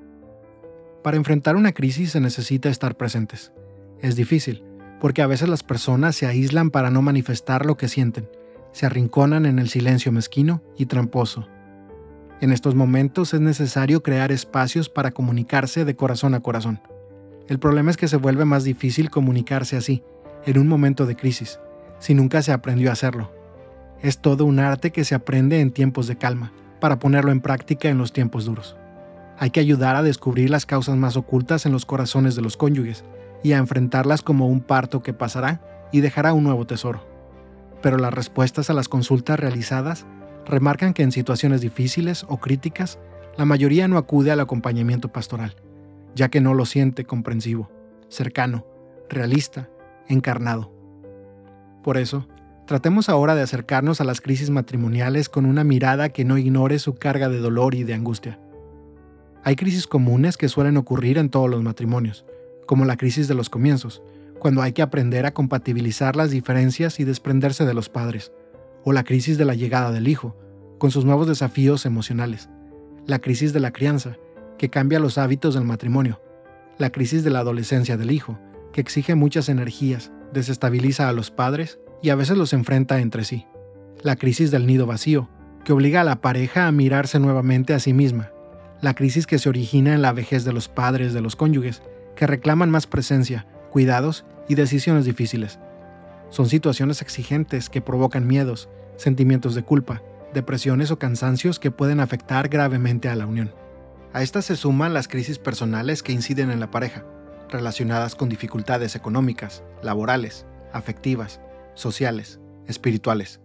Para enfrentar una crisis se necesita estar presentes. Es difícil, porque a veces las personas se aíslan para no manifestar lo que sienten, se arrinconan en el silencio mezquino y tramposo. En estos momentos es necesario crear espacios para comunicarse de corazón a corazón. El problema es que se vuelve más difícil comunicarse así, en un momento de crisis, si nunca se aprendió a hacerlo. Es todo un arte que se aprende en tiempos de calma, para ponerlo en práctica en los tiempos duros. Hay que ayudar a descubrir las causas más ocultas en los corazones de los cónyuges y a enfrentarlas como un parto que pasará y dejará un nuevo tesoro. Pero las respuestas a las consultas realizadas remarcan que en situaciones difíciles o críticas, la mayoría no acude al acompañamiento pastoral, ya que no lo siente comprensivo, cercano, realista, encarnado. Por eso, Tratemos ahora de acercarnos a las crisis matrimoniales con una mirada que no ignore su carga de dolor y de angustia. Hay crisis comunes que suelen ocurrir en todos los matrimonios, como la crisis de los comienzos, cuando hay que aprender a compatibilizar las diferencias y desprenderse de los padres, o la crisis de la llegada del hijo, con sus nuevos desafíos emocionales, la crisis de la crianza, que cambia los hábitos del matrimonio, la crisis de la adolescencia del hijo, que exige muchas energías, desestabiliza a los padres y a veces los enfrenta entre sí. La crisis del nido vacío, que obliga a la pareja a mirarse nuevamente a sí misma. La crisis que se origina en la vejez de los padres de los cónyuges, que reclaman más presencia, cuidados y decisiones difíciles. Son situaciones exigentes que provocan miedos, sentimientos de culpa, depresiones o cansancios que pueden afectar gravemente a la unión. A estas se suman las crisis personales que inciden en la pareja, relacionadas con dificultades económicas, laborales, afectivas, sociales, espirituales.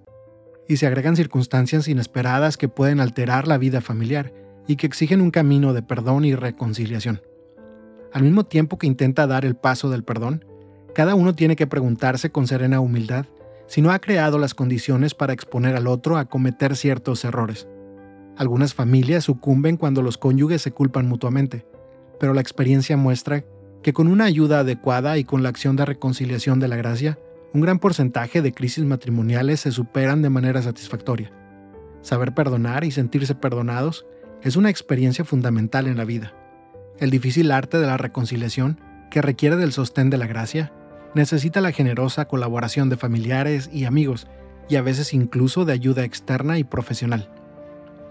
Y se agregan circunstancias inesperadas que pueden alterar la vida familiar y que exigen un camino de perdón y reconciliación. Al mismo tiempo que intenta dar el paso del perdón, cada uno tiene que preguntarse con serena humildad si no ha creado las condiciones para exponer al otro a cometer ciertos errores. Algunas familias sucumben cuando los cónyuges se culpan mutuamente, pero la experiencia muestra que con una ayuda adecuada y con la acción de reconciliación de la gracia, un gran porcentaje de crisis matrimoniales se superan de manera satisfactoria. Saber perdonar y sentirse perdonados es una experiencia fundamental en la vida. El difícil arte de la reconciliación, que requiere del sostén de la gracia, necesita la generosa colaboración de familiares y amigos, y a veces incluso de ayuda externa y profesional.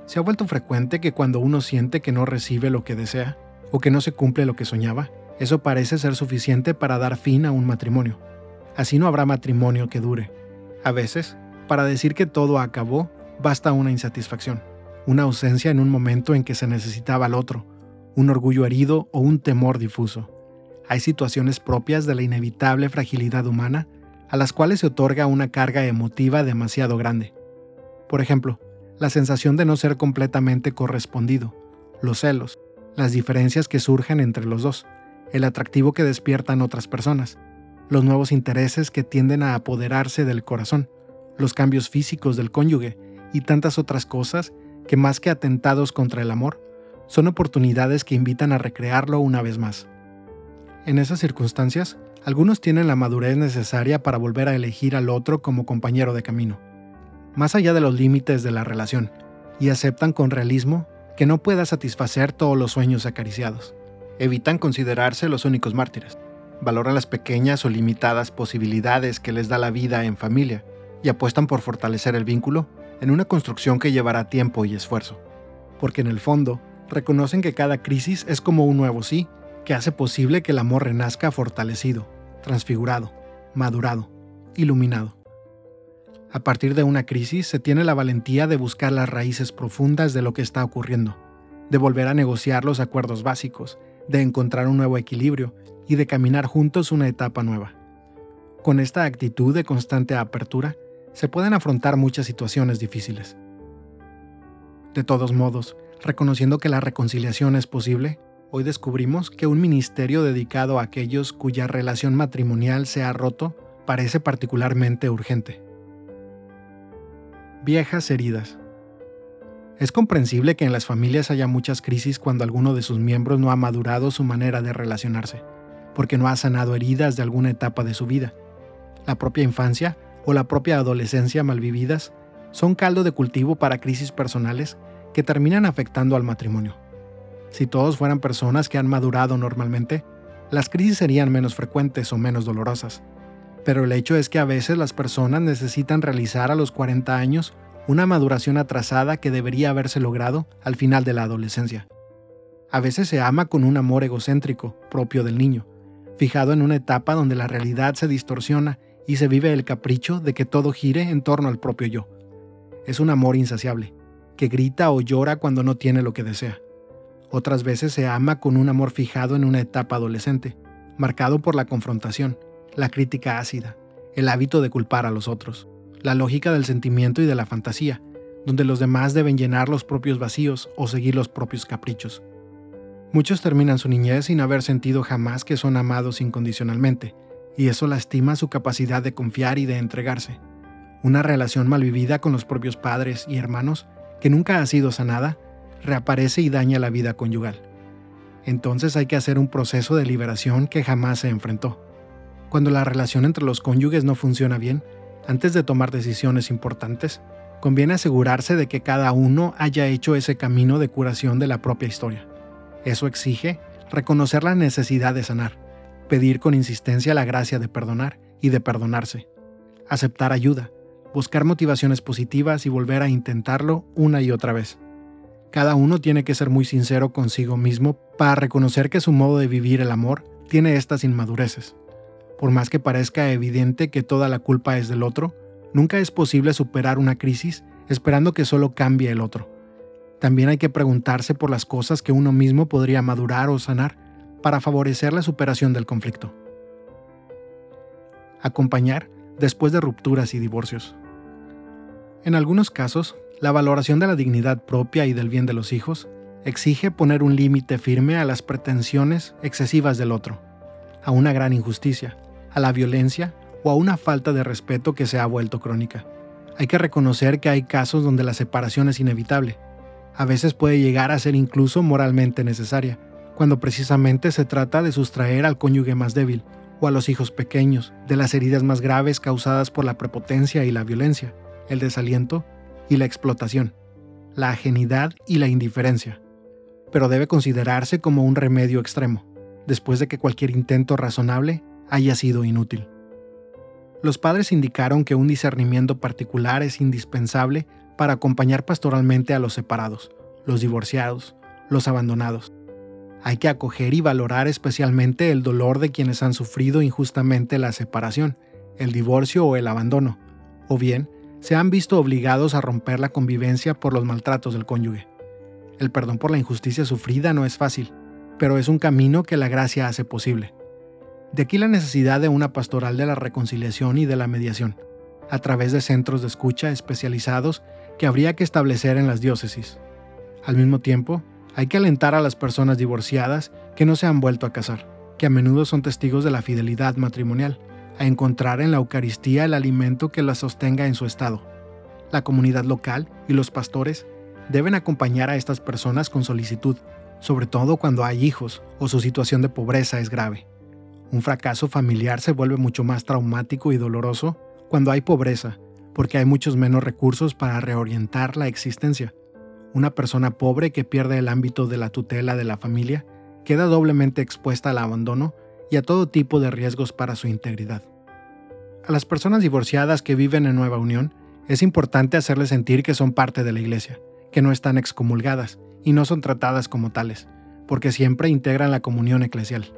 Se ha vuelto frecuente que cuando uno siente que no recibe lo que desea, o que no se cumple lo que soñaba, eso parece ser suficiente para dar fin a un matrimonio. Así no habrá matrimonio que dure. A veces, para decir que todo acabó, basta una insatisfacción, una ausencia en un momento en que se necesitaba al otro, un orgullo herido o un temor difuso. Hay situaciones propias de la inevitable fragilidad humana a las cuales se otorga una carga emotiva demasiado grande. Por ejemplo, la sensación de no ser completamente correspondido, los celos, las diferencias que surgen entre los dos, el atractivo que despiertan otras personas, los nuevos intereses que tienden a apoderarse del corazón, los cambios físicos del cónyuge y tantas otras cosas que más que atentados contra el amor, son oportunidades que invitan a recrearlo una vez más. En esas circunstancias, algunos tienen la madurez necesaria para volver a elegir al otro como compañero de camino, más allá de los límites de la relación, y aceptan con realismo que no pueda satisfacer todos los sueños acariciados. Evitan considerarse los únicos mártires, valoran las pequeñas o limitadas posibilidades que les da la vida en familia y apuestan por fortalecer el vínculo en una construcción que llevará tiempo y esfuerzo. Porque en el fondo, reconocen que cada crisis es como un nuevo sí, que hace posible que el amor renazca fortalecido, transfigurado, madurado, iluminado. A partir de una crisis se tiene la valentía de buscar las raíces profundas de lo que está ocurriendo, de volver a negociar los acuerdos básicos, de encontrar un nuevo equilibrio y de caminar juntos una etapa nueva. Con esta actitud de constante apertura, se pueden afrontar muchas situaciones difíciles. De todos modos, reconociendo que la reconciliación es posible, Hoy descubrimos que un ministerio dedicado a aquellos cuya relación matrimonial se ha roto parece particularmente urgente. Viejas heridas. Es comprensible que en las familias haya muchas crisis cuando alguno de sus miembros no ha madurado su manera de relacionarse, porque no ha sanado heridas de alguna etapa de su vida. La propia infancia o la propia adolescencia malvividas son caldo de cultivo para crisis personales que terminan afectando al matrimonio. Si todos fueran personas que han madurado normalmente, las crisis serían menos frecuentes o menos dolorosas. Pero el hecho es que a veces las personas necesitan realizar a los 40 años una maduración atrasada que debería haberse logrado al final de la adolescencia. A veces se ama con un amor egocéntrico, propio del niño, fijado en una etapa donde la realidad se distorsiona y se vive el capricho de que todo gire en torno al propio yo. Es un amor insaciable, que grita o llora cuando no tiene lo que desea. Otras veces se ama con un amor fijado en una etapa adolescente, marcado por la confrontación, la crítica ácida, el hábito de culpar a los otros, la lógica del sentimiento y de la fantasía, donde los demás deben llenar los propios vacíos o seguir los propios caprichos. Muchos terminan su niñez sin haber sentido jamás que son amados incondicionalmente, y eso lastima su capacidad de confiar y de entregarse. Una relación malvivida con los propios padres y hermanos, que nunca ha sido sanada, reaparece y daña la vida conyugal. Entonces hay que hacer un proceso de liberación que jamás se enfrentó. Cuando la relación entre los cónyuges no funciona bien, antes de tomar decisiones importantes, conviene asegurarse de que cada uno haya hecho ese camino de curación de la propia historia. Eso exige reconocer la necesidad de sanar, pedir con insistencia la gracia de perdonar y de perdonarse, aceptar ayuda, buscar motivaciones positivas y volver a intentarlo una y otra vez. Cada uno tiene que ser muy sincero consigo mismo para reconocer que su modo de vivir el amor tiene estas inmadureces. Por más que parezca evidente que toda la culpa es del otro, nunca es posible superar una crisis esperando que solo cambie el otro. También hay que preguntarse por las cosas que uno mismo podría madurar o sanar para favorecer la superación del conflicto. Acompañar después de rupturas y divorcios. En algunos casos, la valoración de la dignidad propia y del bien de los hijos exige poner un límite firme a las pretensiones excesivas del otro, a una gran injusticia, a la violencia o a una falta de respeto que se ha vuelto crónica. Hay que reconocer que hay casos donde la separación es inevitable. A veces puede llegar a ser incluso moralmente necesaria, cuando precisamente se trata de sustraer al cónyuge más débil o a los hijos pequeños de las heridas más graves causadas por la prepotencia y la violencia, el desaliento y la explotación, la ajenidad y la indiferencia. pero debe considerarse como un remedio extremo, después de que cualquier intento razonable haya sido inútil. Los padres indicaron que un discernimiento particular es indispensable para acompañar pastoralmente a los separados, los divorciados, los abandonados. Hay que acoger y valorar especialmente el dolor de quienes han sufrido injustamente la separación, el divorcio o el abandono, o bien se han visto obligados a romper la convivencia por los maltratos del cónyuge. El perdón por la injusticia sufrida no es fácil, pero es un camino que la gracia hace posible. De aquí la necesidad de una pastoral de la reconciliación y de la mediación, a través de centros de escucha especializados que habría que establecer en las diócesis. Al mismo tiempo, hay que alentar a las personas divorciadas que no se han vuelto a casar, que a menudo son testigos de la fidelidad matrimonial, a encontrar en la Eucaristía el alimento que las sostenga en su estado. La comunidad local y los pastores deben acompañar a estas personas con solicitud, sobre todo cuando hay hijos o su situación de pobreza es grave. Un fracaso familiar se vuelve mucho más traumático y doloroso cuando hay pobreza, porque hay muchos menos recursos para reorientar la existencia. Una persona pobre que pierde el ámbito de la tutela de la familia queda doblemente expuesta al abandono y a todo tipo de riesgos para su integridad. A las personas divorciadas que viven en Nueva Unión es importante hacerles sentir que son parte de la iglesia, que no están excomulgadas y no son tratadas como tales, porque siempre integran la comunión eclesial.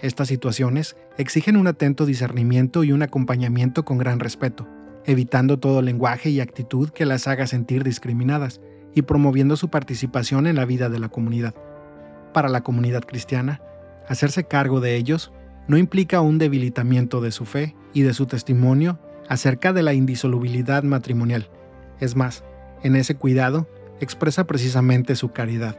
Estas situaciones exigen un atento discernimiento y un acompañamiento con gran respeto, evitando todo lenguaje y actitud que las haga sentir discriminadas y promoviendo su participación en la vida de la comunidad. Para la comunidad cristiana, hacerse cargo de ellos no implica un debilitamiento de su fe y de su testimonio acerca de la indisolubilidad matrimonial. Es más, en ese cuidado expresa precisamente su caridad.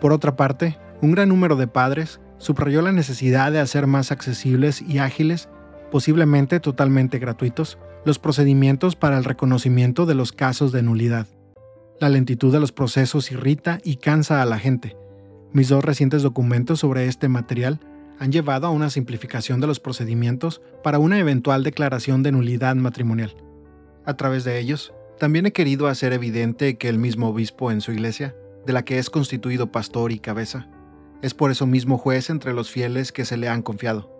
Por otra parte, un gran número de padres subrayó la necesidad de hacer más accesibles y ágiles, posiblemente totalmente gratuitos, los procedimientos para el reconocimiento de los casos de nulidad. La lentitud de los procesos irrita y cansa a la gente. Mis dos recientes documentos sobre este material han llevado a una simplificación de los procedimientos para una eventual declaración de nulidad matrimonial. A través de ellos, también he querido hacer evidente que el mismo obispo en su iglesia, de la que es constituido pastor y cabeza, es por eso mismo juez entre los fieles que se le han confiado.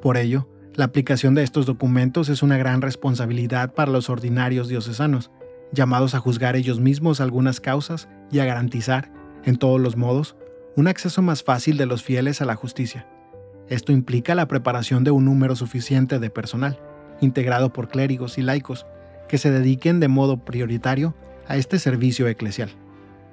Por ello, la aplicación de estos documentos es una gran responsabilidad para los ordinarios diocesanos, llamados a juzgar ellos mismos algunas causas y a garantizar, en todos los modos, un acceso más fácil de los fieles a la justicia. Esto implica la preparación de un número suficiente de personal, integrado por clérigos y laicos, que se dediquen de modo prioritario a este servicio eclesial.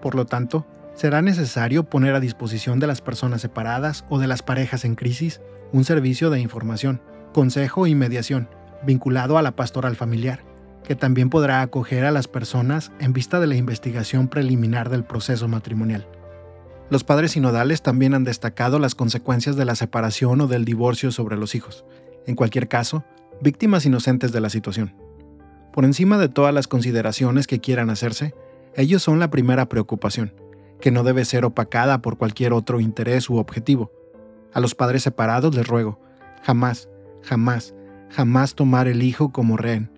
Por lo tanto, será necesario poner a disposición de las personas separadas o de las parejas en crisis un servicio de información, consejo y mediación, vinculado a la pastoral familiar, que también podrá acoger a las personas en vista de la investigación preliminar del proceso matrimonial. Los padres sinodales también han destacado las consecuencias de la separación o del divorcio sobre los hijos, en cualquier caso, víctimas inocentes de la situación. Por encima de todas las consideraciones que quieran hacerse, ellos son la primera preocupación, que no debe ser opacada por cualquier otro interés u objetivo. A los padres separados les ruego, jamás, jamás, jamás tomar el hijo como rehén.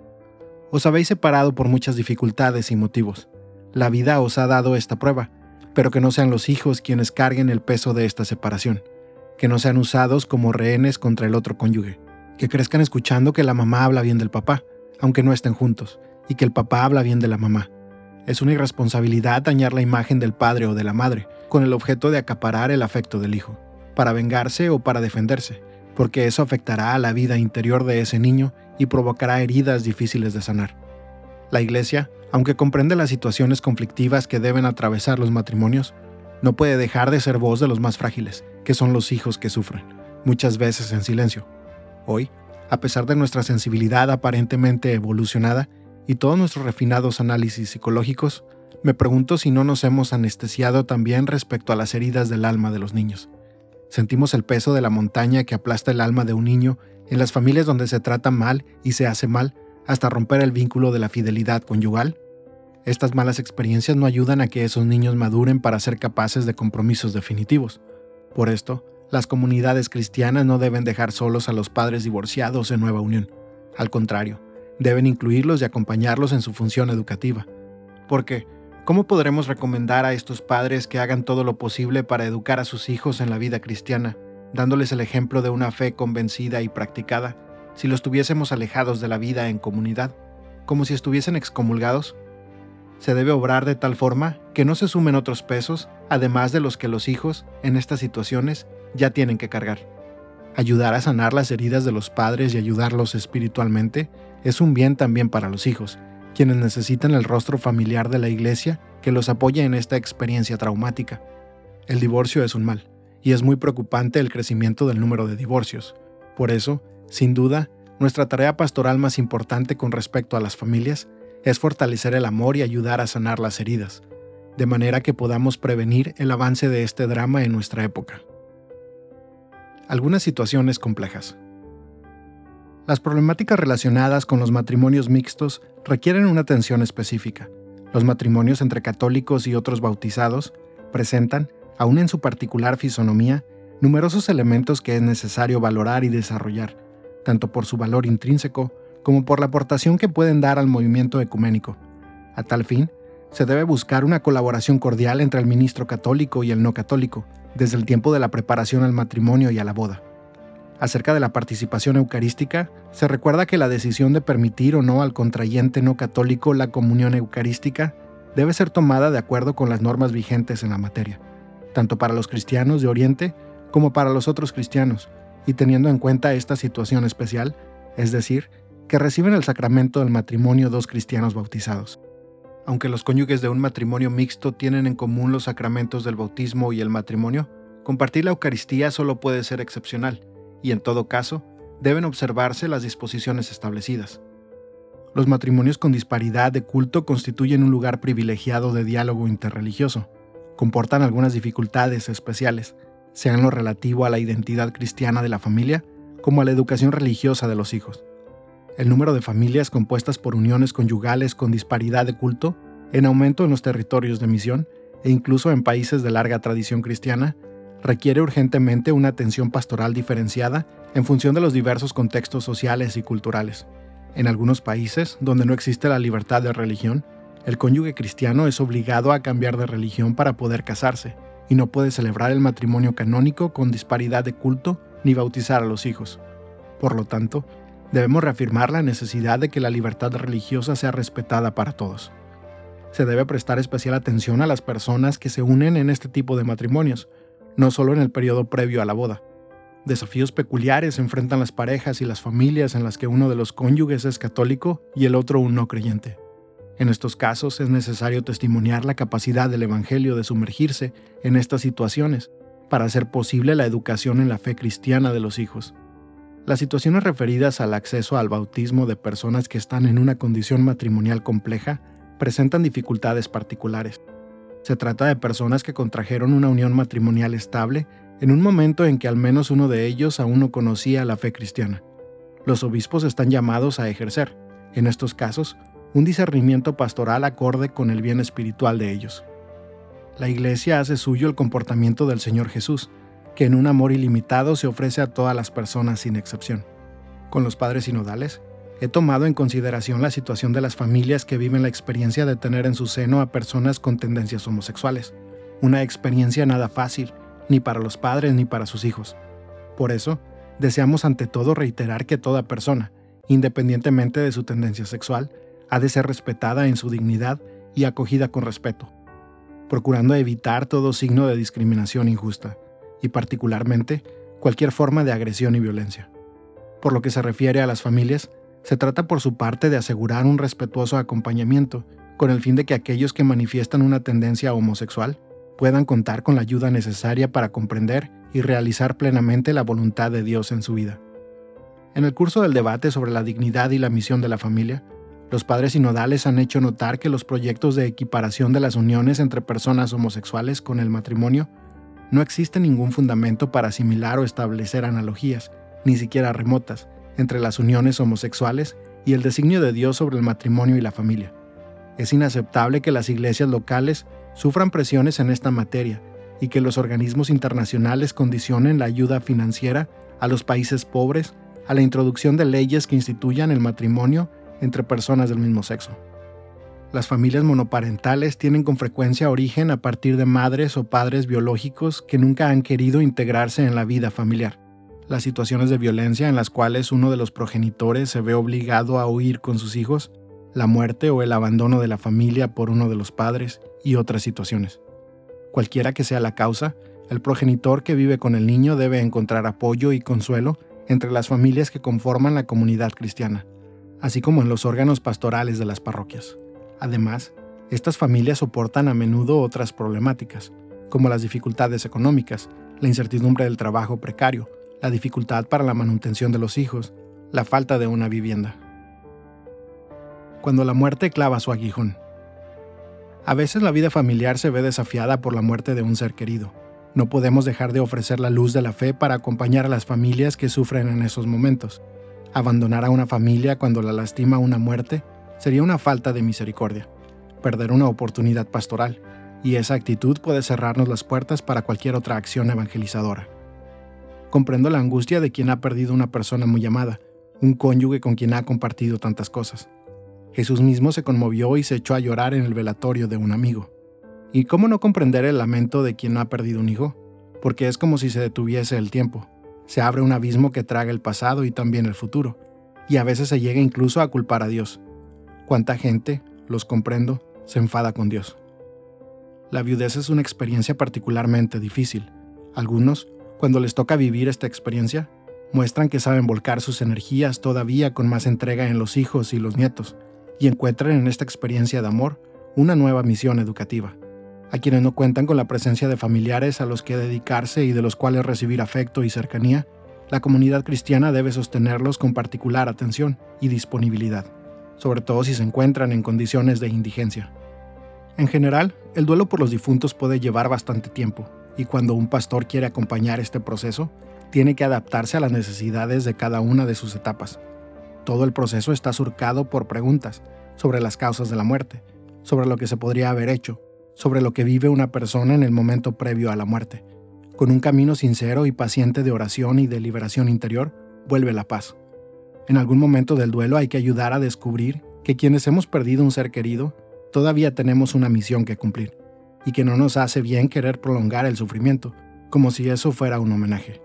Os habéis separado por muchas dificultades y motivos. La vida os ha dado esta prueba, pero que no sean los hijos quienes carguen el peso de esta separación, que no sean usados como rehenes contra el otro cónyuge, que crezcan escuchando que la mamá habla bien del papá, aunque no estén juntos, y que el papá habla bien de la mamá. Es una irresponsabilidad dañar la imagen del padre o de la madre, con el objeto de acaparar el afecto del hijo, para vengarse o para defenderse, porque eso afectará a la vida interior de ese niño y provocará heridas difíciles de sanar. La Iglesia, aunque comprende las situaciones conflictivas que deben atravesar los matrimonios, no puede dejar de ser voz de los más frágiles, que son los hijos que sufren, muchas veces en silencio. Hoy, a pesar de nuestra sensibilidad aparentemente evolucionada y todos nuestros refinados análisis psicológicos, me pregunto si no nos hemos anestesiado también respecto a las heridas del alma de los niños. Sentimos el peso de la montaña que aplasta el alma de un niño en las familias donde se trata mal y se hace mal hasta romper el vínculo de la fidelidad conyugal. Estas malas experiencias no ayudan a que esos niños maduren para ser capaces de compromisos definitivos. Por esto, las comunidades cristianas no deben dejar solos a los padres divorciados en Nueva Unión. Al contrario, deben incluirlos y acompañarlos en su función educativa. Porque, ¿Cómo podremos recomendar a estos padres que hagan todo lo posible para educar a sus hijos en la vida cristiana, dándoles el ejemplo de una fe convencida y practicada, si los tuviésemos alejados de la vida en comunidad, como si estuviesen excomulgados? Se debe obrar de tal forma que no se sumen otros pesos, además de los que los hijos, en estas situaciones, ya tienen que cargar. Ayudar a sanar las heridas de los padres y ayudarlos espiritualmente es un bien también para los hijos, quienes necesitan el rostro familiar de la iglesia que los apoye en esta experiencia traumática. El divorcio es un mal, y es muy preocupante el crecimiento del número de divorcios. Por eso, sin duda, nuestra tarea pastoral más importante con respecto a las familias es fortalecer el amor y ayudar a sanar las heridas, de manera que podamos prevenir el avance de este drama en nuestra época. Algunas situaciones complejas. Las problemáticas relacionadas con los matrimonios mixtos requieren una atención específica. Los matrimonios entre católicos y otros bautizados presentan, aún en su particular fisonomía, numerosos elementos que es necesario valorar y desarrollar, tanto por su valor intrínseco como por la aportación que pueden dar al movimiento ecuménico. A tal fin, se debe buscar una colaboración cordial entre el ministro católico y el no católico, desde el tiempo de la preparación al matrimonio y a la boda. Acerca de la participación eucarística, se recuerda que la decisión de permitir o no al contrayente no católico la comunión eucarística debe ser tomada de acuerdo con las normas vigentes en la materia, tanto para los cristianos de Oriente como para los otros cristianos, y teniendo en cuenta esta situación especial, es decir, que reciben el sacramento del matrimonio dos cristianos bautizados. Aunque los cónyuges de un matrimonio mixto tienen en común los sacramentos del bautismo y el matrimonio, compartir la Eucaristía solo puede ser excepcional, y en todo caso, deben observarse las disposiciones establecidas. Los matrimonios con disparidad de culto constituyen un lugar privilegiado de diálogo interreligioso. Comportan algunas dificultades especiales, sean lo relativo a la identidad cristiana de la familia como a la educación religiosa de los hijos. El número de familias compuestas por uniones conyugales con disparidad de culto, en aumento en los territorios de misión e incluso en países de larga tradición cristiana, requiere urgentemente una atención pastoral diferenciada en función de los diversos contextos sociales y culturales. En algunos países, donde no existe la libertad de religión, el cónyuge cristiano es obligado a cambiar de religión para poder casarse, y no puede celebrar el matrimonio canónico con disparidad de culto ni bautizar a los hijos. Por lo tanto, debemos reafirmar la necesidad de que la libertad religiosa sea respetada para todos. Se debe prestar especial atención a las personas que se unen en este tipo de matrimonios, no solo en el periodo previo a la boda. Desafíos peculiares enfrentan las parejas y las familias en las que uno de los cónyuges es católico y el otro un no creyente. En estos casos es necesario testimoniar la capacidad del Evangelio de sumergirse en estas situaciones para hacer posible la educación en la fe cristiana de los hijos. Las situaciones referidas al acceso al bautismo de personas que están en una condición matrimonial compleja presentan dificultades particulares. Se trata de personas que contrajeron una unión matrimonial estable en un momento en que al menos uno de ellos aún no conocía la fe cristiana. Los obispos están llamados a ejercer, en estos casos, un discernimiento pastoral acorde con el bien espiritual de ellos. La Iglesia hace suyo el comportamiento del Señor Jesús, que en un amor ilimitado se ofrece a todas las personas sin excepción. Con los padres sinodales, he tomado en consideración la situación de las familias que viven la experiencia de tener en su seno a personas con tendencias homosexuales. Una experiencia nada fácil, ni para los padres ni para sus hijos. Por eso, deseamos ante todo reiterar que toda persona, independientemente de su tendencia sexual, ha de ser respetada en su dignidad y acogida con respeto, procurando evitar todo signo de discriminación injusta, y particularmente cualquier forma de agresión y violencia. Por lo que se refiere a las familias, se trata por su parte de asegurar un respetuoso acompañamiento, con el fin de que aquellos que manifiestan una tendencia homosexual puedan contar con la ayuda necesaria para comprender y realizar plenamente la voluntad de Dios en su vida. En el curso del debate sobre la dignidad y la misión de la familia, los padres sinodales han hecho notar que los proyectos de equiparación de las uniones entre personas homosexuales con el matrimonio no existe ningún fundamento para asimilar o establecer analogías, ni siquiera remotas, entre las uniones homosexuales y el designio de Dios sobre el matrimonio y la familia. Es inaceptable que las iglesias locales sufran presiones en esta materia y que los organismos internacionales condicionen la ayuda financiera a los países pobres a la introducción de leyes que instituyan el matrimonio entre personas del mismo sexo. las familias monoparentales tienen con frecuencia origen a partir de madres o padres biológicos que nunca han querido integrarse en la vida familiar. Las situaciones de violencia en las cuales uno de los progenitores se ve obligado a huir con sus hijos, la muerte o el abandono de la familia por uno de los padres y otras situaciones. Cualquiera que sea la causa, el progenitor que vive con el niño debe encontrar apoyo y consuelo entre las familias que conforman la comunidad cristiana, así como en los órganos pastorales de las parroquias. Además, estas familias soportan a menudo otras problemáticas, como las dificultades económicas, la incertidumbre del trabajo precario, la dificultad para la manutención de los hijos, la falta de una vivienda. Cuando la muerte clava su aguijón. A veces la vida familiar se ve desafiada por la muerte de un ser querido. No podemos dejar de ofrecer la luz de la fe para acompañar a las familias que sufren en esos momentos. Abandonar a una familia cuando la lastima una muerte sería una falta de misericordia, perder una oportunidad pastoral, y esa actitud puede cerrarnos las puertas para cualquier otra acción evangelizadora. Comprendo la angustia de quien ha perdido una persona muy amada, un cónyuge con quien ha compartido tantas cosas. Jesús mismo se conmovió y se echó a llorar en el velatorio de un amigo. ¿Y cómo no comprender el lamento de quien no ha perdido un hijo? Porque es como si se detuviese el tiempo. Se abre un abismo que traga el pasado y también el futuro. Y a veces se llega incluso a culpar a Dios, cuánta gente, los comprendo, se enfada con Dios. La viudez es una experiencia particularmente difícil. Algunos, cuando les toca vivir esta experiencia, muestran que saben volcar sus energías todavía con más entrega en los hijos y los nietos, y encuentran en esta experiencia de amor una nueva misión educativa. A quienes no cuentan con la presencia de familiares a los que dedicarse y de los cuales recibir afecto y cercanía, la comunidad cristiana debe sostenerlos con particular atención y disponibilidad sobre todo si se encuentran en condiciones de indigencia. En general, el duelo por los difuntos puede llevar bastante tiempo, y cuando un pastor quiere acompañar este proceso, tiene que adaptarse a las necesidades de cada una de sus etapas. Todo el proceso está surcado por preguntas sobre las causas de la muerte, sobre lo que se podría haber hecho, sobre lo que vive una persona en el momento previo a la muerte. Con un camino sincero y paciente de oración y de liberación interior, vuelve la paz. En algún momento del duelo hay que ayudar a descubrir que quienes hemos perdido un ser querido todavía tenemos una misión que cumplir y que no nos hace bien querer prolongar el sufrimiento, como si eso fuera un homenaje.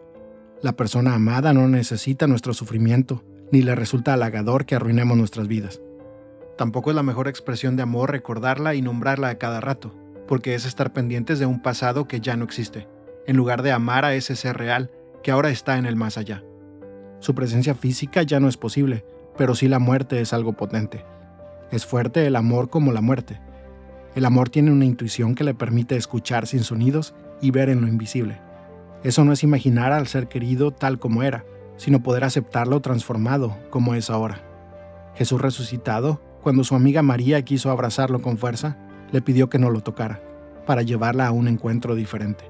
La persona amada no necesita nuestro sufrimiento, ni le resulta halagador que arruinemos nuestras vidas. Tampoco es la mejor expresión de amor recordarla y nombrarla a cada rato, porque es estar pendientes de un pasado que ya no existe, en lugar de amar a ese ser real que ahora está en el más allá. Su presencia física ya no es posible, pero sí la muerte es algo potente. Es fuerte el amor como la muerte. El amor tiene una intuición que le permite escuchar sin sonidos y ver en lo invisible. Eso no es imaginar al ser querido tal como era, sino poder aceptarlo transformado como es ahora. Jesús resucitado, cuando su amiga María quiso abrazarlo con fuerza, le pidió que no lo tocara, para llevarla a un encuentro diferente.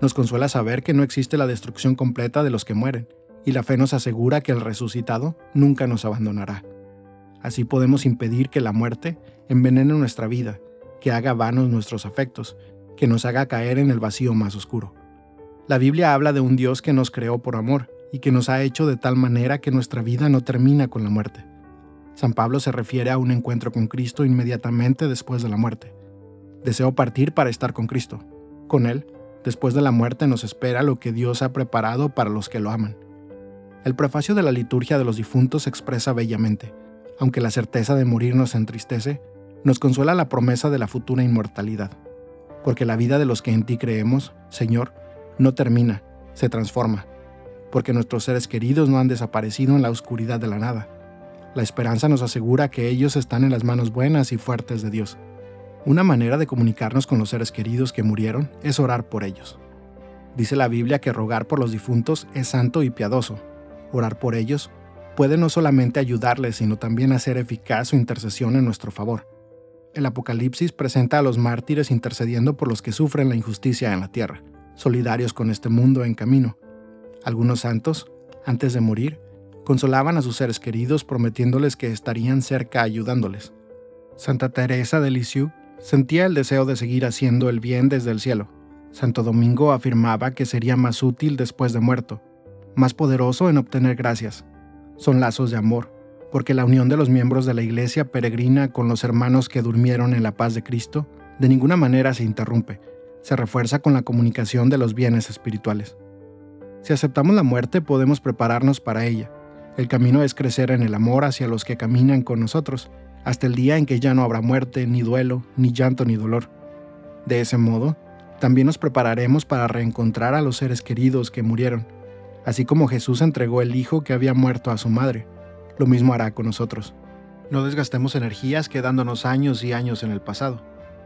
Nos consuela saber que no existe la destrucción completa de los que mueren, y la fe nos asegura que el resucitado nunca nos abandonará. Así podemos impedir que la muerte envenene nuestra vida, que haga vanos nuestros afectos, que nos haga caer en el vacío más oscuro. La Biblia habla de un Dios que nos creó por amor y que nos ha hecho de tal manera que nuestra vida no termina con la muerte. San Pablo se refiere a un encuentro con Cristo inmediatamente después de la muerte. Deseo partir para estar con Cristo. Con Él, después de la muerte nos espera lo que Dios ha preparado para los que lo aman. El prefacio de la liturgia de los difuntos expresa bellamente, aunque la certeza de morir nos entristece, nos consuela la promesa de la futura inmortalidad, porque la vida de los que en ti creemos, Señor, no termina, se transforma, porque nuestros seres queridos no han desaparecido en la oscuridad de la nada. La esperanza nos asegura que ellos están en las manos buenas y fuertes de Dios. Una manera de comunicarnos con los seres queridos que murieron es orar por ellos. Dice la Biblia que rogar por los difuntos es santo y piadoso, orar por ellos, puede no solamente ayudarles, sino también hacer eficaz su intercesión en nuestro favor. El Apocalipsis presenta a los mártires intercediendo por los que sufren la injusticia en la tierra, solidarios con este mundo en camino. Algunos santos, antes de morir, consolaban a sus seres queridos prometiéndoles que estarían cerca ayudándoles. Santa Teresa de Lisieux sentía el deseo de seguir haciendo el bien desde el cielo. Santo Domingo afirmaba que sería más útil después de muerto, más poderoso en obtener gracias. Son lazos de amor, porque la unión de los miembros de la Iglesia peregrina con los hermanos que durmieron en la paz de Cristo de ninguna manera se interrumpe, se refuerza con la comunicación de los bienes espirituales. Si aceptamos la muerte podemos prepararnos para ella. El camino es crecer en el amor hacia los que caminan con nosotros, hasta el día en que ya no habrá muerte, ni duelo, ni llanto, ni dolor. De ese modo, también nos prepararemos para reencontrar a los seres queridos que murieron, así como Jesús entregó el Hijo que había muerto a su madre lo mismo hará con nosotros. No desgastemos energías quedándonos años y años en el pasado.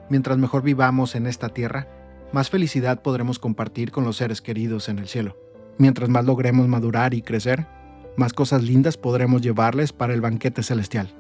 Mientras mejor vivamos en esta tierra, más felicidad podremos compartir con los seres queridos en el cielo. Mientras más logremos madurar y crecer, más cosas lindas podremos llevarles para el banquete celestial.